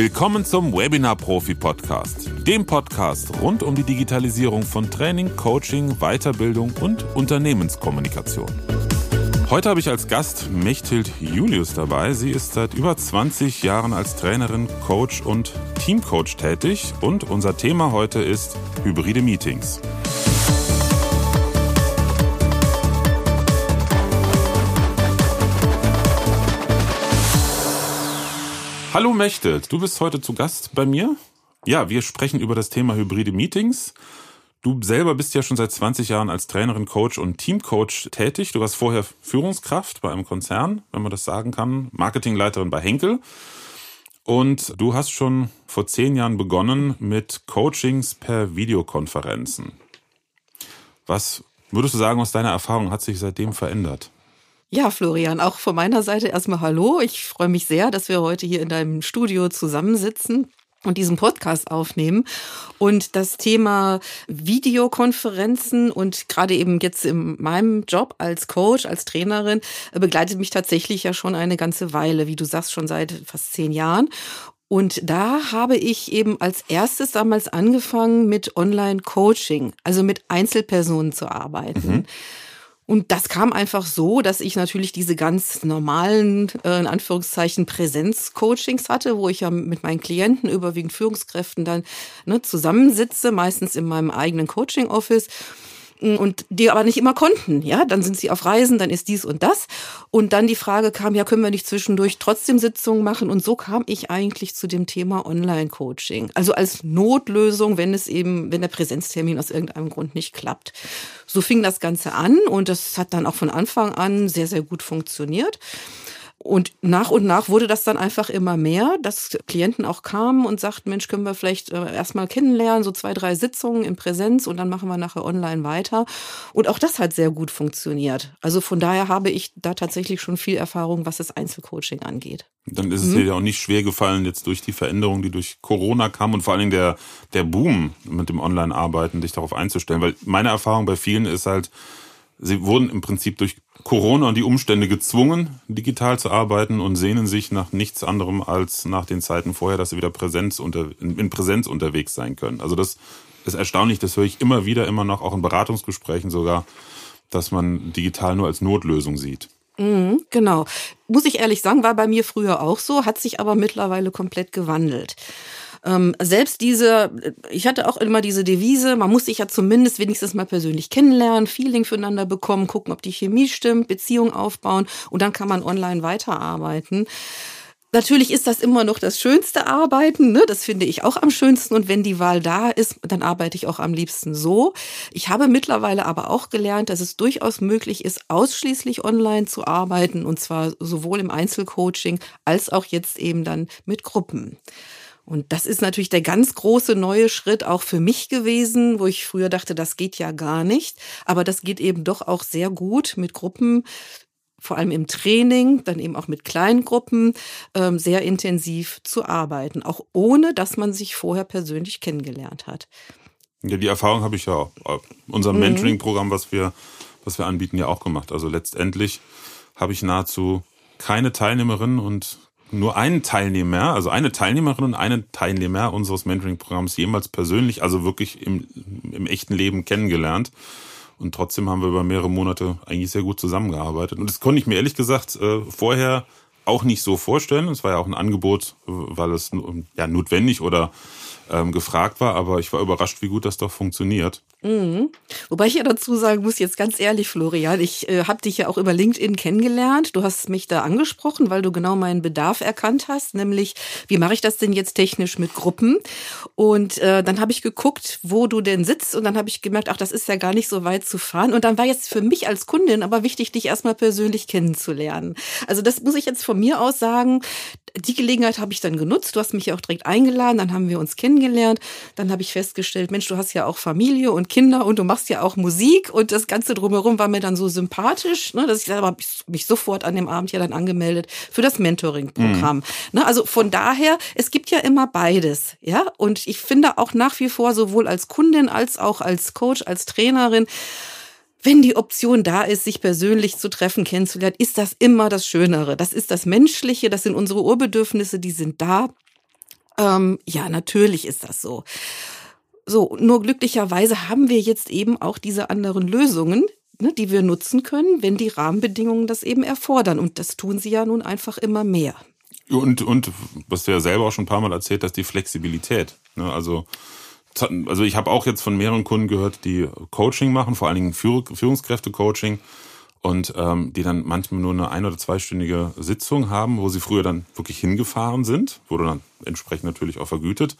Willkommen zum Webinar Profi Podcast, dem Podcast rund um die Digitalisierung von Training, Coaching, Weiterbildung und Unternehmenskommunikation. Heute habe ich als Gast Mechthild Julius dabei. Sie ist seit über 20 Jahren als Trainerin, Coach und Teamcoach tätig und unser Thema heute ist hybride Meetings. Hallo Mechthild, du bist heute zu Gast bei mir. Ja, wir sprechen über das Thema hybride Meetings. Du selber bist ja schon seit 20 Jahren als Trainerin, Coach und Teamcoach tätig. Du warst vorher Führungskraft bei einem Konzern, wenn man das sagen kann, Marketingleiterin bei Henkel. Und du hast schon vor zehn Jahren begonnen mit Coachings per Videokonferenzen. Was würdest du sagen, aus deiner Erfahrung hat sich seitdem verändert? Ja, Florian, auch von meiner Seite erstmal Hallo. Ich freue mich sehr, dass wir heute hier in deinem Studio zusammensitzen und diesen Podcast aufnehmen. Und das Thema Videokonferenzen und gerade eben jetzt in meinem Job als Coach, als Trainerin, begleitet mich tatsächlich ja schon eine ganze Weile, wie du sagst, schon seit fast zehn Jahren. Und da habe ich eben als erstes damals angefangen mit Online-Coaching, also mit Einzelpersonen zu arbeiten. Mhm. Und das kam einfach so, dass ich natürlich diese ganz normalen, äh, in Anführungszeichen, Präsenzcoachings hatte, wo ich ja mit meinen Klienten, überwiegend Führungskräften, dann ne, zusammensitze, meistens in meinem eigenen Coaching-Office und die aber nicht immer konnten. Ja, dann sind sie auf Reisen, dann ist dies und das. Und dann die Frage kam, ja, können wir nicht zwischendurch trotzdem Sitzungen machen? Und so kam ich eigentlich zu dem Thema Online-Coaching. Also als Notlösung, wenn es eben, wenn der Präsenztermin aus irgendeinem Grund nicht klappt. So fing das Ganze an und das hat dann auch von Anfang an sehr, sehr gut funktioniert. Und nach und nach wurde das dann einfach immer mehr, dass Klienten auch kamen und sagten, Mensch, können wir vielleicht äh, erstmal kennenlernen, so zwei, drei Sitzungen in Präsenz und dann machen wir nachher online weiter. Und auch das hat sehr gut funktioniert. Also von daher habe ich da tatsächlich schon viel Erfahrung, was das Einzelcoaching angeht. Dann ist es mhm. dir ja auch nicht schwer gefallen, jetzt durch die Veränderung, die durch Corona kam und vor allen Dingen der, der Boom mit dem Online-Arbeiten, dich darauf einzustellen. Weil meine Erfahrung bei vielen ist halt, sie wurden im Prinzip durch Corona und die Umstände gezwungen, digital zu arbeiten und sehnen sich nach nichts anderem als nach den Zeiten vorher, dass sie wieder Präsenz unter, in Präsenz unterwegs sein können. Also das ist erstaunlich, das höre ich immer wieder, immer noch, auch in Beratungsgesprächen sogar, dass man digital nur als Notlösung sieht. Mhm, genau. Muss ich ehrlich sagen, war bei mir früher auch so, hat sich aber mittlerweile komplett gewandelt. Ähm, selbst diese, ich hatte auch immer diese Devise, man muss sich ja zumindest wenigstens mal persönlich kennenlernen, Feeling füreinander bekommen, gucken, ob die Chemie stimmt, Beziehung aufbauen und dann kann man online weiterarbeiten. Natürlich ist das immer noch das schönste Arbeiten, ne? das finde ich auch am schönsten. Und wenn die Wahl da ist, dann arbeite ich auch am liebsten so. Ich habe mittlerweile aber auch gelernt, dass es durchaus möglich ist, ausschließlich online zu arbeiten, und zwar sowohl im Einzelcoaching als auch jetzt eben dann mit Gruppen. Und das ist natürlich der ganz große neue Schritt auch für mich gewesen, wo ich früher dachte, das geht ja gar nicht. Aber das geht eben doch auch sehr gut mit Gruppen, vor allem im Training, dann eben auch mit kleinen Gruppen, ähm, sehr intensiv zu arbeiten, auch ohne dass man sich vorher persönlich kennengelernt hat. Ja, die Erfahrung habe ich ja auch. Unser mhm. Mentoring-Programm, was wir, was wir anbieten, ja auch gemacht. Also letztendlich habe ich nahezu keine Teilnehmerinnen und nur einen Teilnehmer, also eine Teilnehmerin und einen Teilnehmer unseres Mentoring-Programms jemals persönlich, also wirklich im, im echten Leben kennengelernt. Und trotzdem haben wir über mehrere Monate eigentlich sehr gut zusammengearbeitet. Und das konnte ich mir ehrlich gesagt äh, vorher auch nicht so vorstellen. Es war ja auch ein Angebot, weil es ja notwendig oder ähm, gefragt war, aber ich war überrascht, wie gut das doch funktioniert. Mhm. Wobei ich ja dazu sagen muss, jetzt ganz ehrlich, Florian, ich äh, habe dich ja auch über LinkedIn kennengelernt. Du hast mich da angesprochen, weil du genau meinen Bedarf erkannt hast, nämlich wie mache ich das denn jetzt technisch mit Gruppen? Und äh, dann habe ich geguckt, wo du denn sitzt und dann habe ich gemerkt, ach, das ist ja gar nicht so weit zu fahren. Und dann war jetzt für mich als Kundin aber wichtig, dich erstmal persönlich kennenzulernen. Also das muss ich jetzt von mir aus sagen. Die Gelegenheit habe ich dann genutzt. Du hast mich ja auch direkt eingeladen, dann haben wir uns kennengelernt. Dann habe ich festgestellt, Mensch, du hast ja auch Familie und Kinder und du machst ja auch Musik und das Ganze drumherum war mir dann so sympathisch, ne, dass ich selber mich sofort an dem Abend ja dann angemeldet für das Mentoring-Programm. Mhm. Ne, also von daher, es gibt ja immer beides, ja, und ich finde auch nach wie vor sowohl als Kundin als auch als Coach, als Trainerin, wenn die Option da ist, sich persönlich zu treffen, kennenzulernen, ist das immer das Schönere. Das ist das Menschliche, das sind unsere Urbedürfnisse, die sind da. Ähm, ja, natürlich ist das so. So, nur glücklicherweise haben wir jetzt eben auch diese anderen Lösungen, ne, die wir nutzen können, wenn die Rahmenbedingungen das eben erfordern. Und das tun sie ja nun einfach immer mehr. Und, und was du ja selber auch schon ein paar Mal erzählt hast, die Flexibilität. Ne? Also, also ich habe auch jetzt von mehreren Kunden gehört, die Coaching machen, vor allen Dingen Führungskräfte-Coaching und ähm, die dann manchmal nur eine ein- oder zweistündige Sitzung haben, wo sie früher dann wirklich hingefahren sind, wurde dann entsprechend natürlich auch vergütet.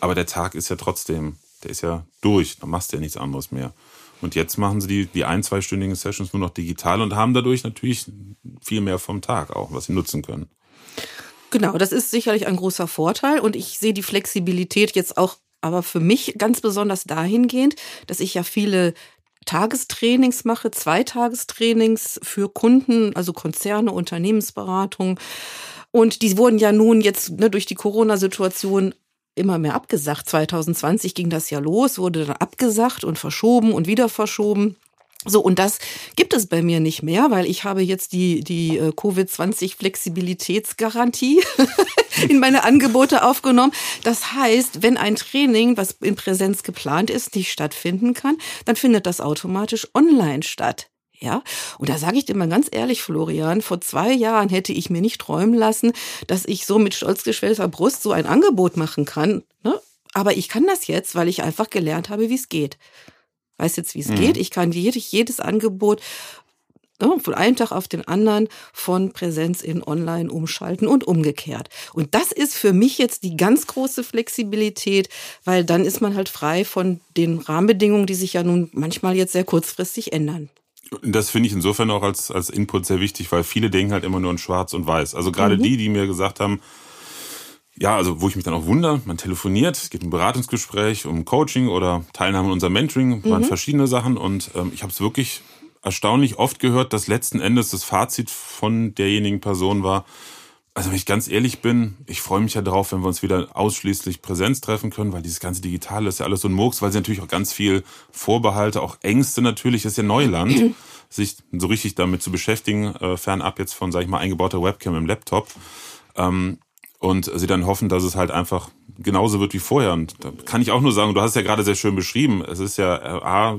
Aber der Tag ist ja trotzdem, der ist ja durch, da machst du ja nichts anderes mehr. Und jetzt machen sie die, die ein-, zweistündigen Sessions nur noch digital und haben dadurch natürlich viel mehr vom Tag auch, was sie nutzen können. Genau, das ist sicherlich ein großer Vorteil und ich sehe die Flexibilität jetzt auch aber für mich ganz besonders dahingehend, dass ich ja viele Tagestrainings mache, Zweitagestrainings für Kunden, also Konzerne, Unternehmensberatung. Und die wurden ja nun jetzt ne, durch die Corona-Situation immer mehr abgesagt. 2020 ging das ja los, wurde dann abgesagt und verschoben und wieder verschoben. So, und das gibt es bei mir nicht mehr, weil ich habe jetzt die, die äh, Covid-20 Flexibilitätsgarantie in meine Angebote aufgenommen. Das heißt, wenn ein Training, was in Präsenz geplant ist, nicht stattfinden kann, dann findet das automatisch online statt. Ja, und da sage ich dir mal ganz ehrlich, Florian, vor zwei Jahren hätte ich mir nicht träumen lassen, dass ich so mit stolz geschwellter Brust so ein Angebot machen kann. Ne? Aber ich kann das jetzt, weil ich einfach gelernt habe, wie es geht weiß jetzt, wie es mhm. geht. Ich kann jedes, jedes Angebot ne, von einem Tag auf den anderen von Präsenz in Online umschalten und umgekehrt. Und das ist für mich jetzt die ganz große Flexibilität, weil dann ist man halt frei von den Rahmenbedingungen, die sich ja nun manchmal jetzt sehr kurzfristig ändern. Das finde ich insofern auch als, als Input sehr wichtig, weil viele denken halt immer nur in Schwarz und Weiß. Also gerade mhm. die, die mir gesagt haben, ja, also wo ich mich dann auch wundere, man telefoniert, es geht um ein Beratungsgespräch, um Coaching oder Teilnahme an unserem Mentoring, waren mhm. verschiedene Sachen und ähm, ich habe es wirklich erstaunlich oft gehört, dass letzten Endes das Fazit von derjenigen Person war, also wenn ich ganz ehrlich bin, ich freue mich ja darauf, wenn wir uns wieder ausschließlich Präsenz treffen können, weil dieses ganze Digitale ist ja alles so ein Murks, weil sie natürlich auch ganz viel Vorbehalte, auch Ängste natürlich, das ist ja Neuland, sich so richtig damit zu beschäftigen, äh, fernab jetzt von, sag ich mal, eingebauter Webcam im Laptop. Ähm, und sie dann hoffen, dass es halt einfach genauso wird wie vorher. Und da kann ich auch nur sagen, du hast es ja gerade sehr schön beschrieben. Es ist ja, äh, A,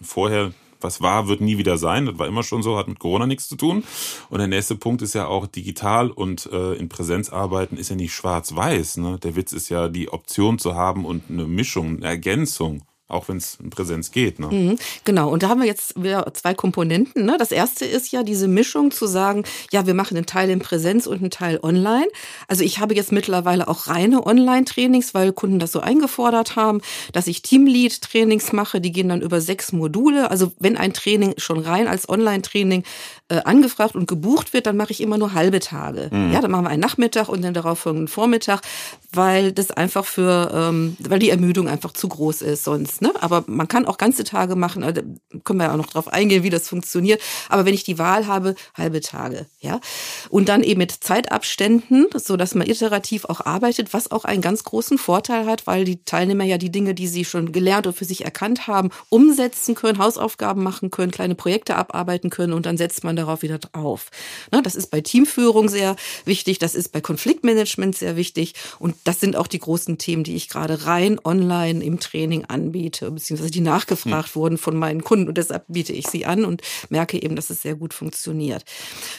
vorher, was war, wird nie wieder sein. Das war immer schon so, hat mit Corona nichts zu tun. Und der nächste Punkt ist ja auch digital und äh, in Präsenz arbeiten ist ja nicht schwarz-weiß. Ne? Der Witz ist ja, die Option zu haben und eine Mischung, eine Ergänzung auch wenn es in Präsenz geht. Ne? Mhm, genau, und da haben wir jetzt wieder zwei Komponenten. Ne? Das erste ist ja diese Mischung zu sagen, ja, wir machen einen Teil in Präsenz und einen Teil online. Also ich habe jetzt mittlerweile auch reine Online-Trainings, weil Kunden das so eingefordert haben, dass ich Teamlead-Trainings mache. Die gehen dann über sechs Module. Also wenn ein Training schon rein als Online-Training äh, angefragt und gebucht wird, dann mache ich immer nur halbe Tage. Mhm. Ja, dann machen wir einen Nachmittag und dann darauf folgenden Vormittag, weil das einfach für, ähm, weil die Ermüdung einfach zu groß ist sonst. Ne? Aber man kann auch ganze Tage machen, also können wir ja auch noch drauf eingehen, wie das funktioniert. Aber wenn ich die Wahl habe, halbe Tage, ja. Und dann eben mit Zeitabständen, so dass man iterativ auch arbeitet, was auch einen ganz großen Vorteil hat, weil die Teilnehmer ja die Dinge, die sie schon gelernt und für sich erkannt haben, umsetzen können, Hausaufgaben machen können, kleine Projekte abarbeiten können und dann setzt man man darauf wieder drauf. Ne, das ist bei Teamführung sehr wichtig, das ist bei Konfliktmanagement sehr wichtig und das sind auch die großen Themen, die ich gerade rein online im Training anbiete, beziehungsweise die nachgefragt hm. wurden von meinen Kunden und deshalb biete ich sie an und merke eben, dass es sehr gut funktioniert.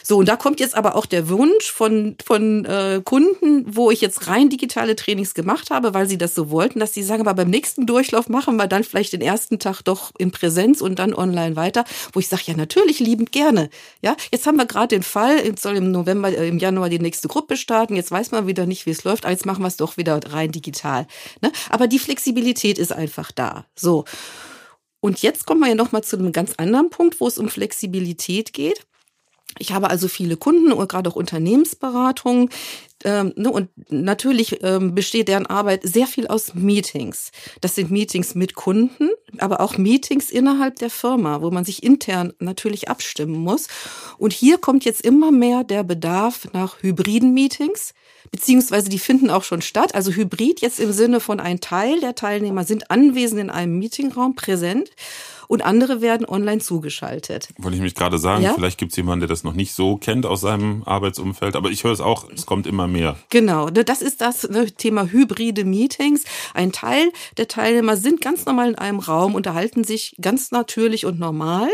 So, und da kommt jetzt aber auch der Wunsch von, von äh, Kunden, wo ich jetzt rein digitale Trainings gemacht habe, weil sie das so wollten, dass sie sagen, aber beim nächsten Durchlauf machen wir dann vielleicht den ersten Tag doch in Präsenz und dann online weiter, wo ich sage, ja natürlich liebend gerne. Ja, jetzt haben wir gerade den Fall, jetzt soll im November, äh, im Januar die nächste Gruppe starten. Jetzt weiß man wieder nicht, wie es läuft. Aber jetzt machen wir es doch wieder rein digital. Ne? Aber die Flexibilität ist einfach da. So. Und jetzt kommen wir ja noch mal zu einem ganz anderen Punkt, wo es um Flexibilität geht. Ich habe also viele Kunden und gerade auch Unternehmensberatungen. Ähm, ne, und natürlich ähm, besteht deren Arbeit sehr viel aus Meetings. Das sind Meetings mit Kunden, aber auch Meetings innerhalb der Firma, wo man sich intern natürlich abstimmen muss. Und hier kommt jetzt immer mehr der Bedarf nach hybriden Meetings beziehungsweise die finden auch schon statt. Also Hybrid jetzt im Sinne von ein Teil der Teilnehmer sind anwesend in einem Meetingraum präsent und andere werden online zugeschaltet. Wollte ich mich gerade sagen, ja? vielleicht gibt es jemanden, der das noch nicht so kennt aus seinem Arbeitsumfeld, aber ich höre es auch, es kommt immer mehr. Genau, ne, das ist das ne, Thema hybride Meetings. Ein Teil der Teilnehmer sind ganz normal in einem Raum, unterhalten sich ganz natürlich und normal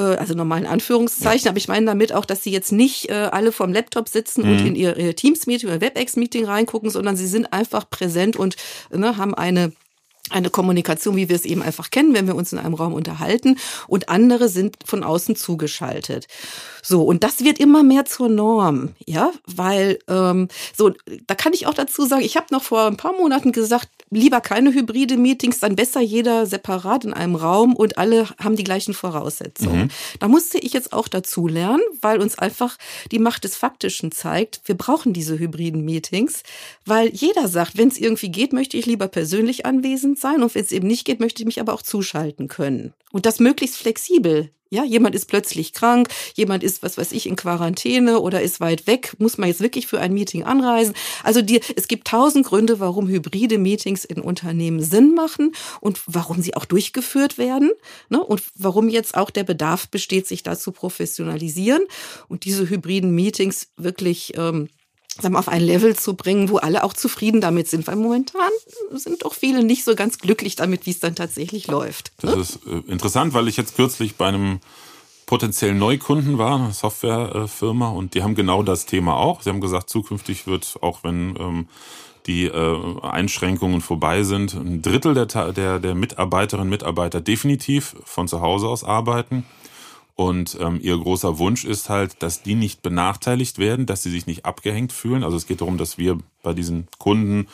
also normalen Anführungszeichen, ja. aber ich meine damit auch, dass sie jetzt nicht äh, alle vorm Laptop sitzen mhm. und in ihr, ihr Teams-Meeting oder WebEx-Meeting reingucken, sondern sie sind einfach präsent und ne, haben eine eine Kommunikation, wie wir es eben einfach kennen, wenn wir uns in einem Raum unterhalten und andere sind von außen zugeschaltet. So, und das wird immer mehr zur Norm, ja, weil ähm, so, da kann ich auch dazu sagen, ich habe noch vor ein paar Monaten gesagt, lieber keine hybride Meetings, dann besser jeder separat in einem Raum und alle haben die gleichen Voraussetzungen. Mhm. Da musste ich jetzt auch dazu lernen, weil uns einfach die Macht des Faktischen zeigt, wir brauchen diese hybriden Meetings, weil jeder sagt, wenn es irgendwie geht, möchte ich lieber persönlich anwesend sein und wenn es eben nicht geht, möchte ich mich aber auch zuschalten können. Und das möglichst flexibel. Ja, jemand ist plötzlich krank, jemand ist, was weiß ich, in Quarantäne oder ist weit weg, muss man jetzt wirklich für ein Meeting anreisen. Also die, es gibt tausend Gründe, warum hybride Meetings in Unternehmen Sinn machen und warum sie auch durchgeführt werden ne? und warum jetzt auch der Bedarf besteht, sich da zu professionalisieren und diese hybriden Meetings wirklich ähm, auf ein Level zu bringen, wo alle auch zufrieden damit sind. Weil momentan sind doch viele nicht so ganz glücklich damit, wie es dann tatsächlich läuft. Das ne? ist äh, interessant, weil ich jetzt kürzlich bei einem potenziellen Neukunden war, eine Softwarefirma, und die haben genau das Thema auch. Sie haben gesagt, zukünftig wird, auch wenn ähm, die äh, Einschränkungen vorbei sind, ein Drittel der, der, der Mitarbeiterinnen und Mitarbeiter definitiv von zu Hause aus arbeiten. Und ähm, ihr großer Wunsch ist halt, dass die nicht benachteiligt werden, dass sie sich nicht abgehängt fühlen. Also es geht darum, dass wir bei diesen Kunden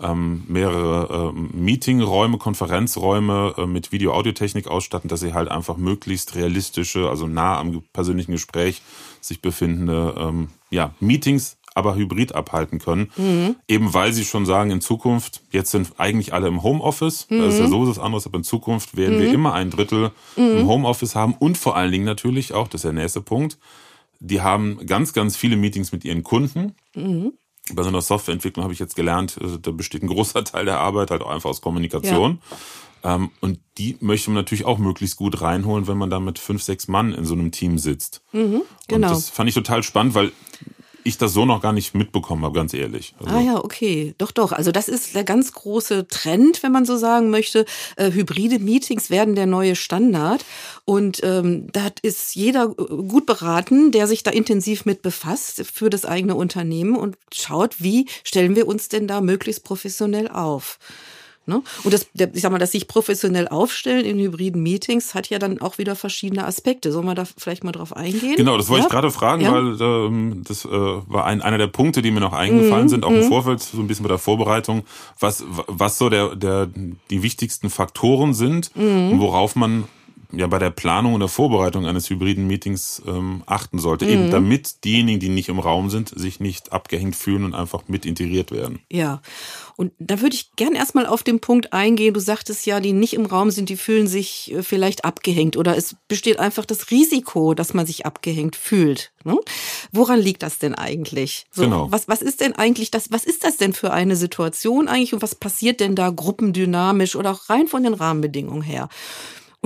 ähm, mehrere äh, Meetingräume, Konferenzräume äh, mit Video-Audiotechnik ausstatten, dass sie halt einfach möglichst realistische, also nah am persönlichen Gespräch sich befindende ähm, ja, Meetings aber hybrid abhalten können. Mhm. Eben weil sie schon sagen, in Zukunft, jetzt sind eigentlich alle im Homeoffice, mhm. das ist ja sowieso das anderes, aber in Zukunft werden mhm. wir immer ein Drittel im mhm. Homeoffice haben und vor allen Dingen natürlich auch, das ist der nächste Punkt, die haben ganz, ganz viele Meetings mit ihren Kunden. Mhm. Bei so einer Softwareentwicklung habe ich jetzt gelernt, äh, da besteht ein großer Teil der Arbeit halt auch einfach aus Kommunikation. Ja. Ähm, und die möchte man natürlich auch möglichst gut reinholen, wenn man da mit fünf, sechs Mann in so einem Team sitzt. Mhm, genau. Und das fand ich total spannend, weil ich das so noch gar nicht mitbekommen habe, ganz ehrlich. Also. Ah ja, okay. Doch, doch. Also das ist der ganz große Trend, wenn man so sagen möchte. Äh, hybride Meetings werden der neue Standard. Und ähm, da ist jeder gut beraten, der sich da intensiv mit befasst für das eigene Unternehmen und schaut, wie stellen wir uns denn da möglichst professionell auf. Ne? Und das, ich sag mal, dass sich professionell aufstellen in hybriden Meetings hat ja dann auch wieder verschiedene Aspekte. Sollen wir da vielleicht mal drauf eingehen? Genau, das wollte ja? ich gerade fragen, ja? weil ähm, das äh, war ein, einer der Punkte, die mir noch eingefallen mhm. sind, auch im mhm. Vorfeld, so ein bisschen bei der Vorbereitung, was, was so der, der, die wichtigsten Faktoren sind, mhm. worauf man ja bei der Planung und der Vorbereitung eines hybriden Meetings ähm, achten sollte, mhm. eben damit diejenigen, die nicht im Raum sind, sich nicht abgehängt fühlen und einfach mit integriert werden. Ja, und da würde ich gern erstmal auf den Punkt eingehen. Du sagtest ja, die nicht im Raum sind, die fühlen sich äh, vielleicht abgehängt oder es besteht einfach das Risiko, dass man sich abgehängt fühlt. Ne? Woran liegt das denn eigentlich? So, genau. Was, was ist denn eigentlich das, was ist das denn für eine Situation eigentlich und was passiert denn da gruppendynamisch oder auch rein von den Rahmenbedingungen her?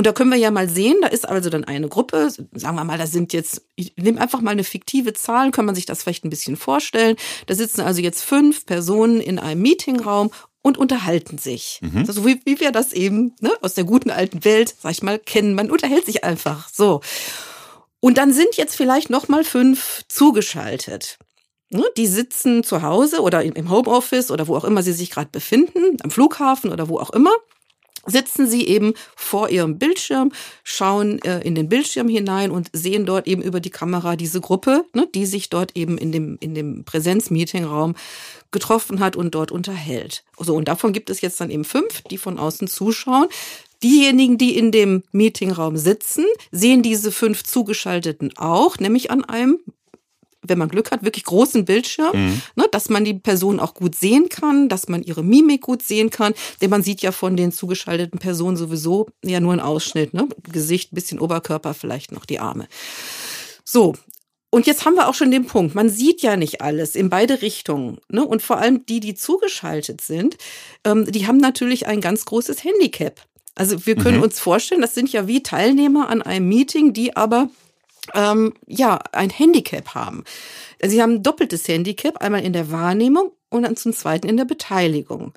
Und da können wir ja mal sehen, da ist also dann eine Gruppe, sagen wir mal, da sind jetzt, ich nehme einfach mal eine fiktive Zahl, kann man sich das vielleicht ein bisschen vorstellen. Da sitzen also jetzt fünf Personen in einem Meetingraum und unterhalten sich. Mhm. Also wie, wie wir das eben ne, aus der guten alten Welt, sag ich mal, kennen. Man unterhält sich einfach so. Und dann sind jetzt vielleicht noch mal fünf zugeschaltet. Ne, die sitzen zu Hause oder im Homeoffice oder wo auch immer sie sich gerade befinden, am Flughafen oder wo auch immer sitzen sie eben vor ihrem Bildschirm, schauen äh, in den Bildschirm hinein und sehen dort eben über die Kamera diese Gruppe, ne, die sich dort eben in dem, in dem Präsenz-Meeting-Raum getroffen hat und dort unterhält. So, und davon gibt es jetzt dann eben fünf, die von außen zuschauen. Diejenigen, die in dem Meetingraum sitzen, sehen diese fünf Zugeschalteten auch, nämlich an einem wenn man Glück hat, wirklich großen Bildschirm, mhm. ne, dass man die Person auch gut sehen kann, dass man ihre Mimik gut sehen kann, denn man sieht ja von den zugeschalteten Personen sowieso ja nur einen Ausschnitt, ne? Gesicht, bisschen Oberkörper, vielleicht noch die Arme. So, Und jetzt haben wir auch schon den Punkt, man sieht ja nicht alles in beide Richtungen. Ne? Und vor allem die, die zugeschaltet sind, ähm, die haben natürlich ein ganz großes Handicap. Also wir können mhm. uns vorstellen, das sind ja wie Teilnehmer an einem Meeting, die aber ähm, ja ein Handicap haben. Sie haben ein doppeltes Handicap, einmal in der Wahrnehmung und dann zum zweiten in der Beteiligung.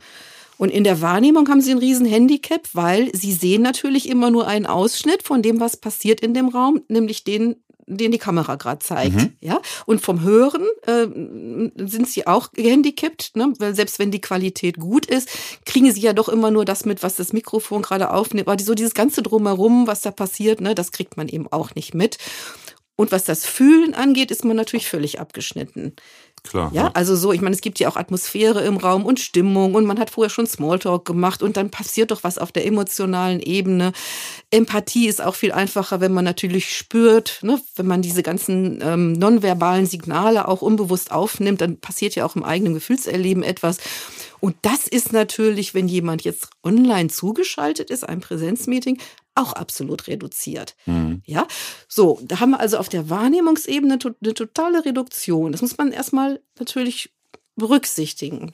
Und in der Wahrnehmung haben sie ein riesen Handicap, weil sie sehen natürlich immer nur einen Ausschnitt von dem, was passiert in dem Raum, nämlich den den die Kamera gerade zeigt. Mhm. Ja? Und vom Hören äh, sind sie auch gehandicapt, ne? weil selbst wenn die Qualität gut ist, kriegen sie ja doch immer nur das mit, was das Mikrofon gerade aufnimmt. Aber so dieses ganze Drumherum, was da passiert, ne, das kriegt man eben auch nicht mit. Und was das Fühlen angeht, ist man natürlich völlig abgeschnitten. Klar. Ja, also so, ich meine, es gibt ja auch Atmosphäre im Raum und Stimmung und man hat vorher schon Smalltalk gemacht und dann passiert doch was auf der emotionalen Ebene. Empathie ist auch viel einfacher, wenn man natürlich spürt, ne? wenn man diese ganzen ähm, nonverbalen Signale auch unbewusst aufnimmt, dann passiert ja auch im eigenen Gefühlserleben etwas. Und das ist natürlich, wenn jemand jetzt online zugeschaltet ist, ein Präsenzmeeting, auch absolut reduziert. Mhm. Ja, so, da haben wir also auf der Wahrnehmungsebene eine totale Reduktion. Das muss man erstmal natürlich berücksichtigen.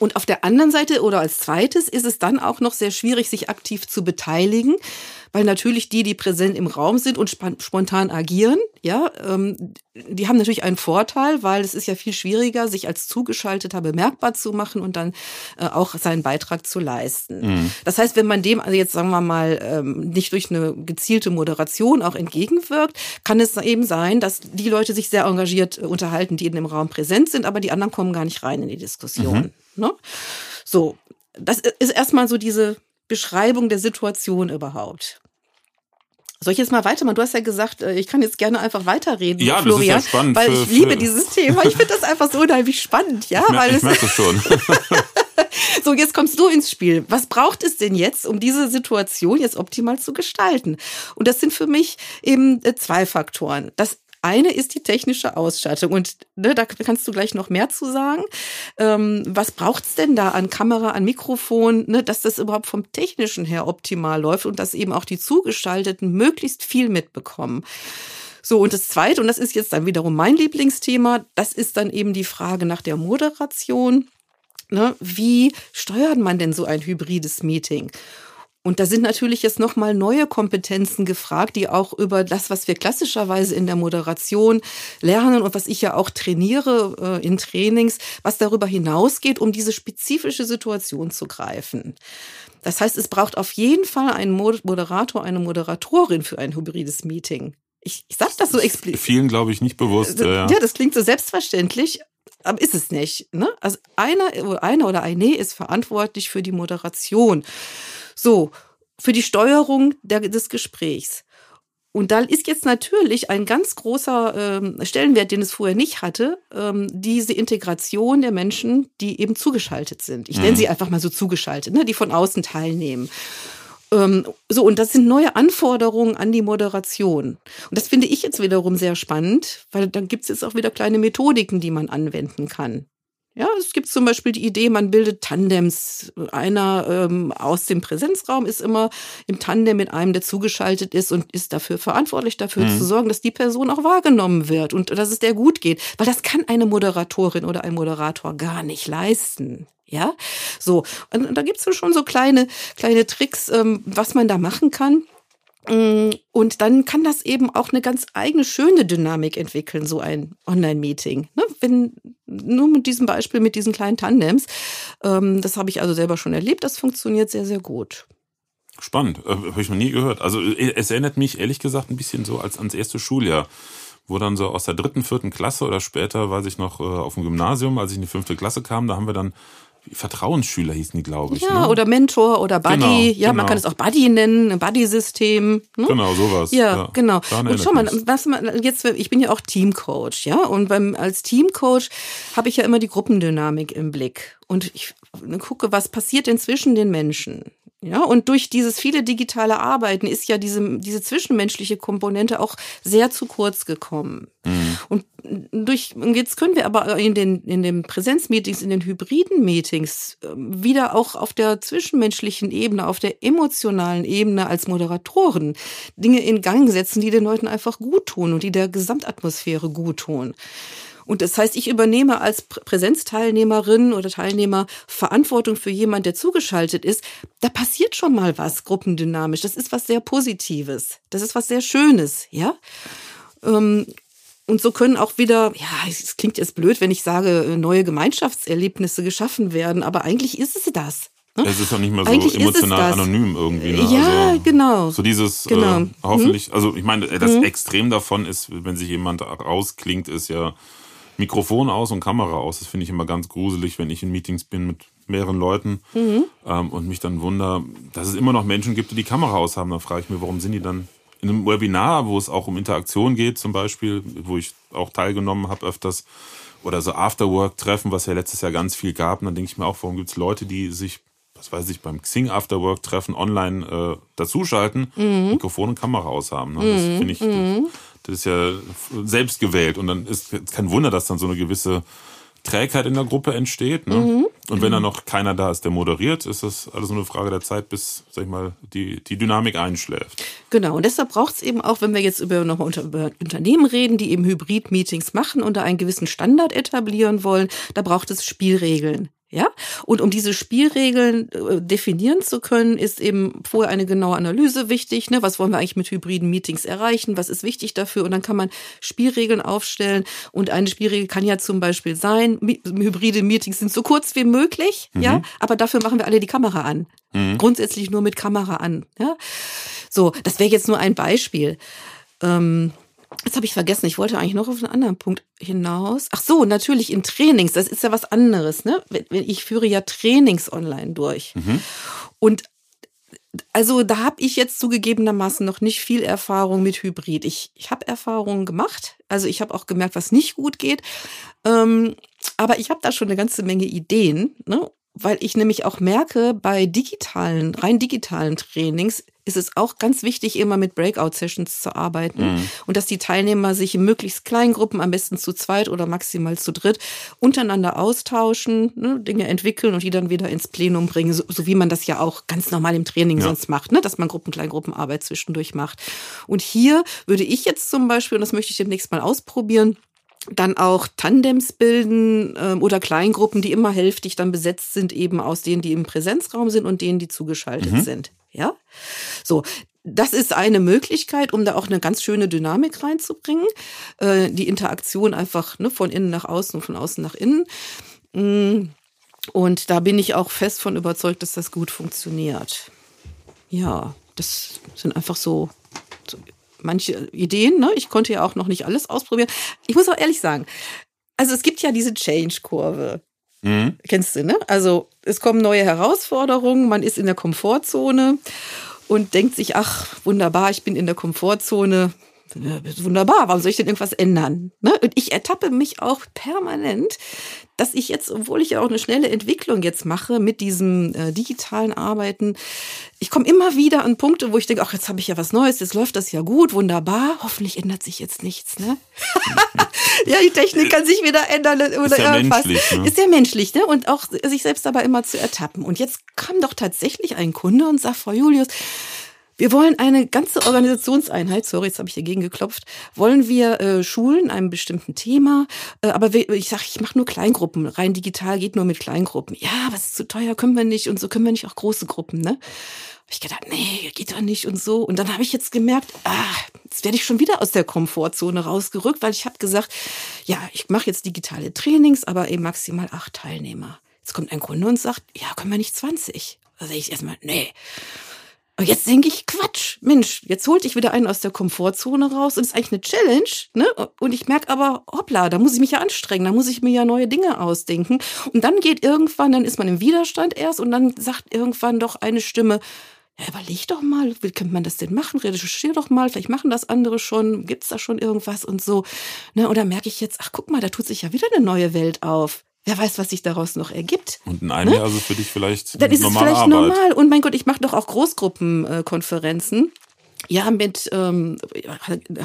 Und auf der anderen Seite oder als zweites ist es dann auch noch sehr schwierig, sich aktiv zu beteiligen, weil natürlich die, die präsent im Raum sind und spontan agieren, ja, ähm, die haben natürlich einen Vorteil, weil es ist ja viel schwieriger, sich als Zugeschalteter bemerkbar zu machen und dann äh, auch seinen Beitrag zu leisten. Mhm. Das heißt, wenn man dem also jetzt sagen wir mal ähm, nicht durch eine gezielte Moderation auch entgegenwirkt, kann es eben sein, dass die Leute sich sehr engagiert äh, unterhalten, die in dem Raum präsent sind, aber die anderen kommen gar nicht rein in die Diskussion. Mhm. Ne? So, das ist erstmal so diese Beschreibung der Situation überhaupt. Soll ich jetzt mal weitermachen? Du hast ja gesagt, äh, ich kann jetzt gerne einfach weiterreden, ja, Florian, das ist ja spannend weil für, ich liebe dieses Thema. Ich finde das einfach so unheimlich spannend, ja, ich weil ich merke es schon. so, jetzt kommst du ins Spiel. Was braucht es denn jetzt, um diese Situation jetzt optimal zu gestalten? Und das sind für mich eben äh, zwei Faktoren. Das eine ist die technische Ausstattung und ne, da kannst du gleich noch mehr zu sagen. Ähm, was braucht's denn da an Kamera, an Mikrofon, ne, dass das überhaupt vom technischen her optimal läuft und dass eben auch die Zugestalteten möglichst viel mitbekommen. So, und das Zweite, und das ist jetzt dann wiederum mein Lieblingsthema, das ist dann eben die Frage nach der Moderation. Ne, wie steuert man denn so ein hybrides Meeting? Und da sind natürlich jetzt nochmal neue Kompetenzen gefragt, die auch über das, was wir klassischerweise in der Moderation lernen und was ich ja auch trainiere äh, in Trainings, was darüber hinausgeht, um diese spezifische Situation zu greifen. Das heißt, es braucht auf jeden Fall einen Moderator, eine Moderatorin für ein hybrides Meeting. Ich, ich sage das so explizit. Vielen, glaube ich, nicht bewusst. Ja, ja, das klingt so selbstverständlich, aber ist es nicht. Ne? Also einer, einer oder eine ist verantwortlich für die Moderation. So, für die Steuerung der, des Gesprächs. Und da ist jetzt natürlich ein ganz großer ähm, Stellenwert, den es vorher nicht hatte, ähm, diese Integration der Menschen, die eben zugeschaltet sind. Ich nenne mhm. sie einfach mal so zugeschaltet, ne, die von außen teilnehmen. Ähm, so, und das sind neue Anforderungen an die Moderation. Und das finde ich jetzt wiederum sehr spannend, weil dann gibt es jetzt auch wieder kleine Methodiken, die man anwenden kann. Ja, es gibt zum Beispiel die Idee, man bildet Tandems. Einer ähm, aus dem Präsenzraum ist immer im Tandem mit einem, der zugeschaltet ist und ist dafür verantwortlich, dafür mhm. zu sorgen, dass die Person auch wahrgenommen wird und dass es der gut geht. Weil das kann eine Moderatorin oder ein Moderator gar nicht leisten. Ja, so. Und, da gibt es schon so kleine, kleine Tricks, ähm, was man da machen kann. Mm, und dann kann das eben auch eine ganz eigene schöne Dynamik entwickeln, so ein Online-Meeting. Ne? Wenn nur mit diesem Beispiel, mit diesen kleinen Tandems, ähm, das habe ich also selber schon erlebt, das funktioniert sehr, sehr gut. Spannend, äh, habe ich noch nie gehört. Also äh, es erinnert mich ehrlich gesagt ein bisschen so als ans erste Schuljahr, wo dann so aus der dritten, vierten Klasse oder später, weiß ich noch, äh, auf dem Gymnasium, als ich in die fünfte Klasse kam, da haben wir dann Vertrauensschüler hießen die, glaube ich. Ja, ne? oder Mentor oder Buddy. Genau, ja, genau. man kann es auch Buddy nennen, ein Buddy-System. Ne? Genau, sowas. Ja, ja. genau. Und schau mal, was man jetzt, ich bin ja auch Teamcoach, ja, und beim als Teamcoach habe ich ja immer die Gruppendynamik im Blick und ich gucke, was passiert denn zwischen den Menschen. Ja, und durch dieses viele digitale Arbeiten ist ja diese, diese zwischenmenschliche Komponente auch sehr zu kurz gekommen. Mhm. Und durch, jetzt können wir aber in den, in den Präsenzmeetings, in den hybriden Meetings ähm, wieder auch auf der zwischenmenschlichen Ebene, auf der emotionalen Ebene als Moderatoren Dinge in Gang setzen, die den Leuten einfach gut tun und die der Gesamtatmosphäre gut tun. Und das heißt, ich übernehme als Präsenzteilnehmerin oder Teilnehmer Verantwortung für jemanden, der zugeschaltet ist. Da passiert schon mal was gruppendynamisch. Das ist was sehr Positives. Das ist was sehr Schönes, ja. Und so können auch wieder, ja, es klingt jetzt blöd, wenn ich sage, neue Gemeinschaftserlebnisse geschaffen werden, aber eigentlich ist es das. Ne? Es ist auch nicht mehr so Eigentlich emotional anonym irgendwie. Ne? Ja, also, genau. So dieses, genau. Äh, hoffentlich, hm? also ich meine, das hm? Extrem davon ist, wenn sich jemand rausklingt, ist ja Mikrofon aus und Kamera aus. Das finde ich immer ganz gruselig, wenn ich in Meetings bin mit mehreren Leuten mhm. ähm, und mich dann wunder, dass es immer noch Menschen gibt, die die Kamera aus haben. Da frage ich mir, warum sind die dann in einem Webinar, wo es auch um Interaktion geht, zum Beispiel, wo ich auch teilgenommen habe öfters, oder so Afterwork-Treffen, was ja letztes Jahr ganz viel gab. Und dann denke ich mir auch, warum gibt es Leute, die sich, was weiß ich, beim Xing Afterwork-Treffen online äh, dazuschalten, mhm. Mikrofon und Kamera aus haben. Ne? Das mhm. finde ich, mhm. das ist ja selbst gewählt. Und dann ist kein Wunder, dass dann so eine gewisse Trägheit in der Gruppe entsteht. Ne? Mhm. Und wenn dann noch keiner da ist, der moderiert, ist das alles nur eine Frage der Zeit, bis, sag ich mal, die, die Dynamik einschläft. Genau, und deshalb braucht es eben auch, wenn wir jetzt über nochmal unter, über Unternehmen reden, die eben Hybrid-Meetings machen und da einen gewissen Standard etablieren wollen, da braucht es Spielregeln. Ja, und um diese Spielregeln äh, definieren zu können, ist eben vorher eine genaue Analyse wichtig. Ne? Was wollen wir eigentlich mit hybriden Meetings erreichen? Was ist wichtig dafür? Und dann kann man Spielregeln aufstellen. Und eine Spielregel kann ja zum Beispiel sein, hybride Meetings sind so kurz wie möglich, mhm. ja, aber dafür machen wir alle die Kamera an. Mhm. Grundsätzlich nur mit Kamera an. Ja? So, das wäre jetzt nur ein Beispiel. Ähm, Jetzt habe ich vergessen, ich wollte eigentlich noch auf einen anderen Punkt hinaus. Ach so, natürlich in Trainings, das ist ja was anderes, ne? Ich führe ja Trainings online durch. Mhm. Und also da habe ich jetzt zugegebenermaßen noch nicht viel Erfahrung mit Hybrid. Ich, ich habe Erfahrungen gemacht, also ich habe auch gemerkt, was nicht gut geht. Ähm, aber ich habe da schon eine ganze Menge Ideen. Ne? Weil ich nämlich auch merke, bei digitalen, rein digitalen Trainings ist es auch ganz wichtig, immer mit Breakout-Sessions zu arbeiten mhm. und dass die Teilnehmer sich in möglichst kleinen Gruppen, am besten zu zweit oder maximal zu dritt, untereinander austauschen, ne, Dinge entwickeln und die dann wieder ins Plenum bringen, so, so wie man das ja auch ganz normal im Training ja. sonst macht, ne, dass man Gruppen, Kleingruppenarbeit zwischendurch macht. Und hier würde ich jetzt zum Beispiel, und das möchte ich demnächst mal ausprobieren, dann auch Tandems bilden äh, oder Kleingruppen, die immer hälftig dann besetzt sind, eben aus denen, die im Präsenzraum sind und denen, die zugeschaltet mhm. sind. Ja, so. Das ist eine Möglichkeit, um da auch eine ganz schöne Dynamik reinzubringen. Äh, die Interaktion einfach ne, von innen nach außen und von außen nach innen. Mm. Und da bin ich auch fest von überzeugt, dass das gut funktioniert. Ja, das sind einfach so, so manche Ideen. Ne? Ich konnte ja auch noch nicht alles ausprobieren. Ich muss auch ehrlich sagen, also es gibt ja diese Change-Kurve. Mhm. Kennst du, ne? Also es kommen neue Herausforderungen, man ist in der Komfortzone und denkt sich, ach, wunderbar, ich bin in der Komfortzone. Wunderbar, warum soll ich denn irgendwas ändern? Ne? Und ich ertappe mich auch permanent, dass ich jetzt, obwohl ich ja auch eine schnelle Entwicklung jetzt mache mit diesem äh, digitalen Arbeiten, ich komme immer wieder an Punkte, wo ich denke, ach, jetzt habe ich ja was Neues, jetzt läuft das ja gut, wunderbar. Hoffentlich ändert sich jetzt nichts, ne? ja, die Technik kann sich wieder ändern oder ist ja irgendwas. Menschlich, ne? Ist ja menschlich, ne? Und auch sich selbst dabei immer zu ertappen. Und jetzt kam doch tatsächlich ein Kunde und sagt, Frau Julius, wir wollen eine ganze Organisationseinheit, sorry, jetzt habe ich dagegen geklopft, wollen wir äh, schulen, einem bestimmten Thema. Äh, aber wir, ich sage, ich mache nur Kleingruppen. Rein digital geht nur mit Kleingruppen. Ja, was ist zu teuer, können wir nicht. Und so können wir nicht auch große Gruppen, ne? Hab ich gedacht, nee, geht doch nicht und so. Und dann habe ich jetzt gemerkt, ah, jetzt werde ich schon wieder aus der Komfortzone rausgerückt, weil ich habe gesagt, ja, ich mache jetzt digitale Trainings, aber eben maximal acht Teilnehmer. Jetzt kommt ein Kunde und sagt, ja, können wir nicht 20? Da sage ich erstmal, nee. Und jetzt denke ich, Quatsch, Mensch, jetzt holt ich wieder einen aus der Komfortzone raus und ist eigentlich eine Challenge, ne? Und ich merke aber, hoppla, da muss ich mich ja anstrengen, da muss ich mir ja neue Dinge ausdenken. Und dann geht irgendwann, dann ist man im Widerstand erst und dann sagt irgendwann doch eine Stimme, ja, überleg doch mal, wie könnte man das denn machen? Recherchier doch mal, vielleicht machen das andere schon, gibt's da schon irgendwas und so. Ne? Und dann merke ich jetzt, ach guck mal, da tut sich ja wieder eine neue Welt auf. Wer weiß, was sich daraus noch ergibt. Und in einem ne? Jahr ist es für dich vielleicht Dann ist es vielleicht Arbeit. normal. Und mein Gott, ich mache doch auch Großgruppenkonferenzen. Ja, mit ähm,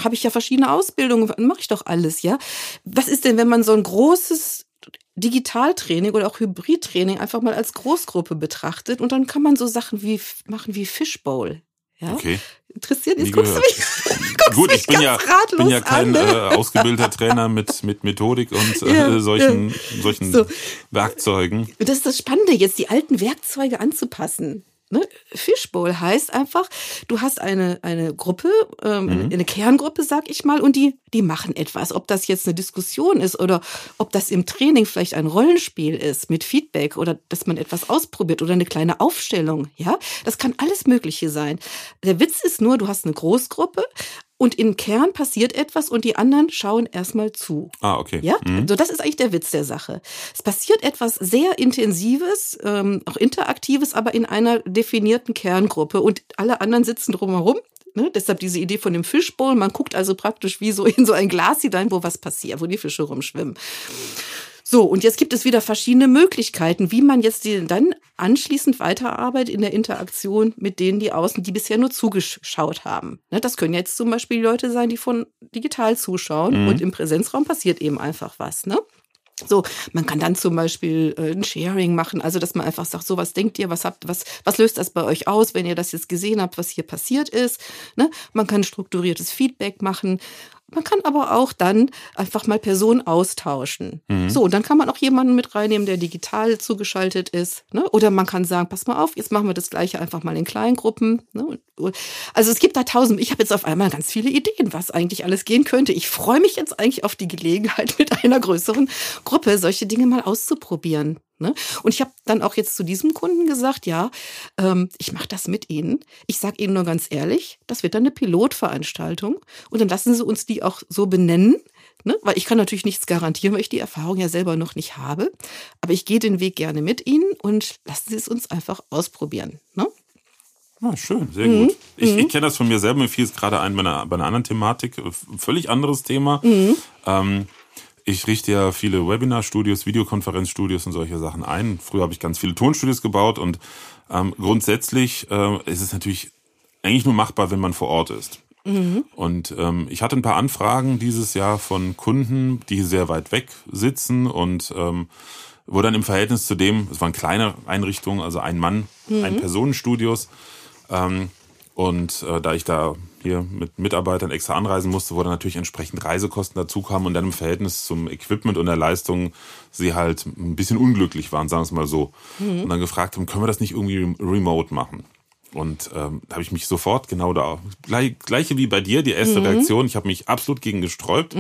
habe ich ja verschiedene Ausbildungen, mache ich doch alles, ja. Was ist denn, wenn man so ein großes Digitaltraining oder auch Hybridtraining einfach mal als Großgruppe betrachtet und dann kann man so Sachen wie machen wie Fishbowl. Ja? Okay. Interessiert Nie jetzt guckst du mich, guckst Gut, mich ich bin ja, bin ja kein an, äh, ne? ausgebildeter Trainer mit, mit Methodik und äh, Ja, solchen, solchen So. Werkzeugen. Das ist das Spannende, jetzt die alten Werkzeuge anzupassen. Ne? Fishbowl heißt einfach, du hast eine, eine Gruppe, ähm, eine Kerngruppe, sag ich mal, und die, die machen etwas. Ob das jetzt eine Diskussion ist oder ob das im Training vielleicht ein Rollenspiel ist mit Feedback oder dass man etwas ausprobiert oder eine kleine Aufstellung. Ja, das kann alles Mögliche sein. Der Witz ist nur, du hast eine Großgruppe und im Kern passiert etwas und die anderen schauen erstmal zu. Ah, okay. Ja, so das ist eigentlich der Witz der Sache. Es passiert etwas sehr Intensives, ähm, auch Interaktives, aber in einer definierten Kerngruppe und alle anderen sitzen drumherum. Ne? Deshalb diese Idee von dem Fischbowl. Man guckt also praktisch wie so in so ein Glas hinein, wo was passiert, wo die Fische rumschwimmen. So, und jetzt gibt es wieder verschiedene Möglichkeiten, wie man jetzt die, dann anschließend weiterarbeitet in der Interaktion mit denen, die außen, die bisher nur zugeschaut haben. Ne, das können jetzt zum Beispiel Leute sein, die von digital zuschauen und im Präsenzraum passiert eben einfach was. Ne? So, man kann dann zum Beispiel äh, ein Sharing machen, also dass man einfach sagt, so was denkt ihr, was habt, was, was löst das bei euch aus, wenn ihr das jetzt gesehen habt, was hier passiert ist. Ne? Man kann strukturiertes Feedback machen. Man kann aber auch dann einfach mal Personen austauschen. So, und dann kann man auch jemanden mit reinnehmen, der digital zugeschaltet ist. Ne? Oder man kann sagen, pass mal auf, jetzt machen wir das gleiche einfach mal in Kleingruppen. Ne? Und- und- Also es gibt da tausend, ich habe jetzt auf einmal ganz viele Ideen, was eigentlich alles gehen könnte. Ich freue mich jetzt eigentlich auf die Gelegenheit, mit einer größeren Gruppe solche Dinge mal auszuprobieren. Ne? Und ich habe dann auch jetzt zu diesem Kunden gesagt, ja, ähm, ich mache das mit Ihnen. Ich sage Ihnen nur ganz ehrlich, das wird dann eine Pilotveranstaltung und dann lassen Sie uns die auch so benennen. Ne? Weil ich kann natürlich nichts garantieren, weil ich die Erfahrung ja selber noch nicht habe. Aber ich gehe den Weg gerne mit Ihnen und lassen Sie es uns einfach ausprobieren. Ne? Ah, schön, sehr Mhm. gut. Ich, ich kenne das von mir selber. Mir fiel es gerade ein bei einer, bei einer anderen Thematik. äh, Völlig anderes Thema. Mhm. Ähm, ich richte ja viele Webinar-Studios, Videokonferenzstudios und solche Sachen ein. Früher habe ich ganz viele Tonstudios gebaut und ähm, grundsätzlich äh, ist es natürlich eigentlich nur machbar, wenn man vor Ort ist. Und ähm, ich hatte ein paar Anfragen dieses Jahr von Kunden, die sehr weit weg sitzen und ähm, wo dann im Verhältnis zu dem, es waren kleine Einrichtungen, also ein Mann, ein Personenstudios, ähm, und äh, da ich da hier mit Mitarbeitern extra anreisen musste, wo dann natürlich entsprechend Reisekosten dazu kamen und dann im Verhältnis zum Equipment und der Leistung sie halt ein bisschen unglücklich waren, sagen wir es mal so. Und dann gefragt haben, können wir das nicht irgendwie rem- remote machen? Und ähm, da habe ich mich sofort genau da, gleich, gleiche wie bei dir, die erste Reaktion, ich habe mich absolut gegen gesträubt,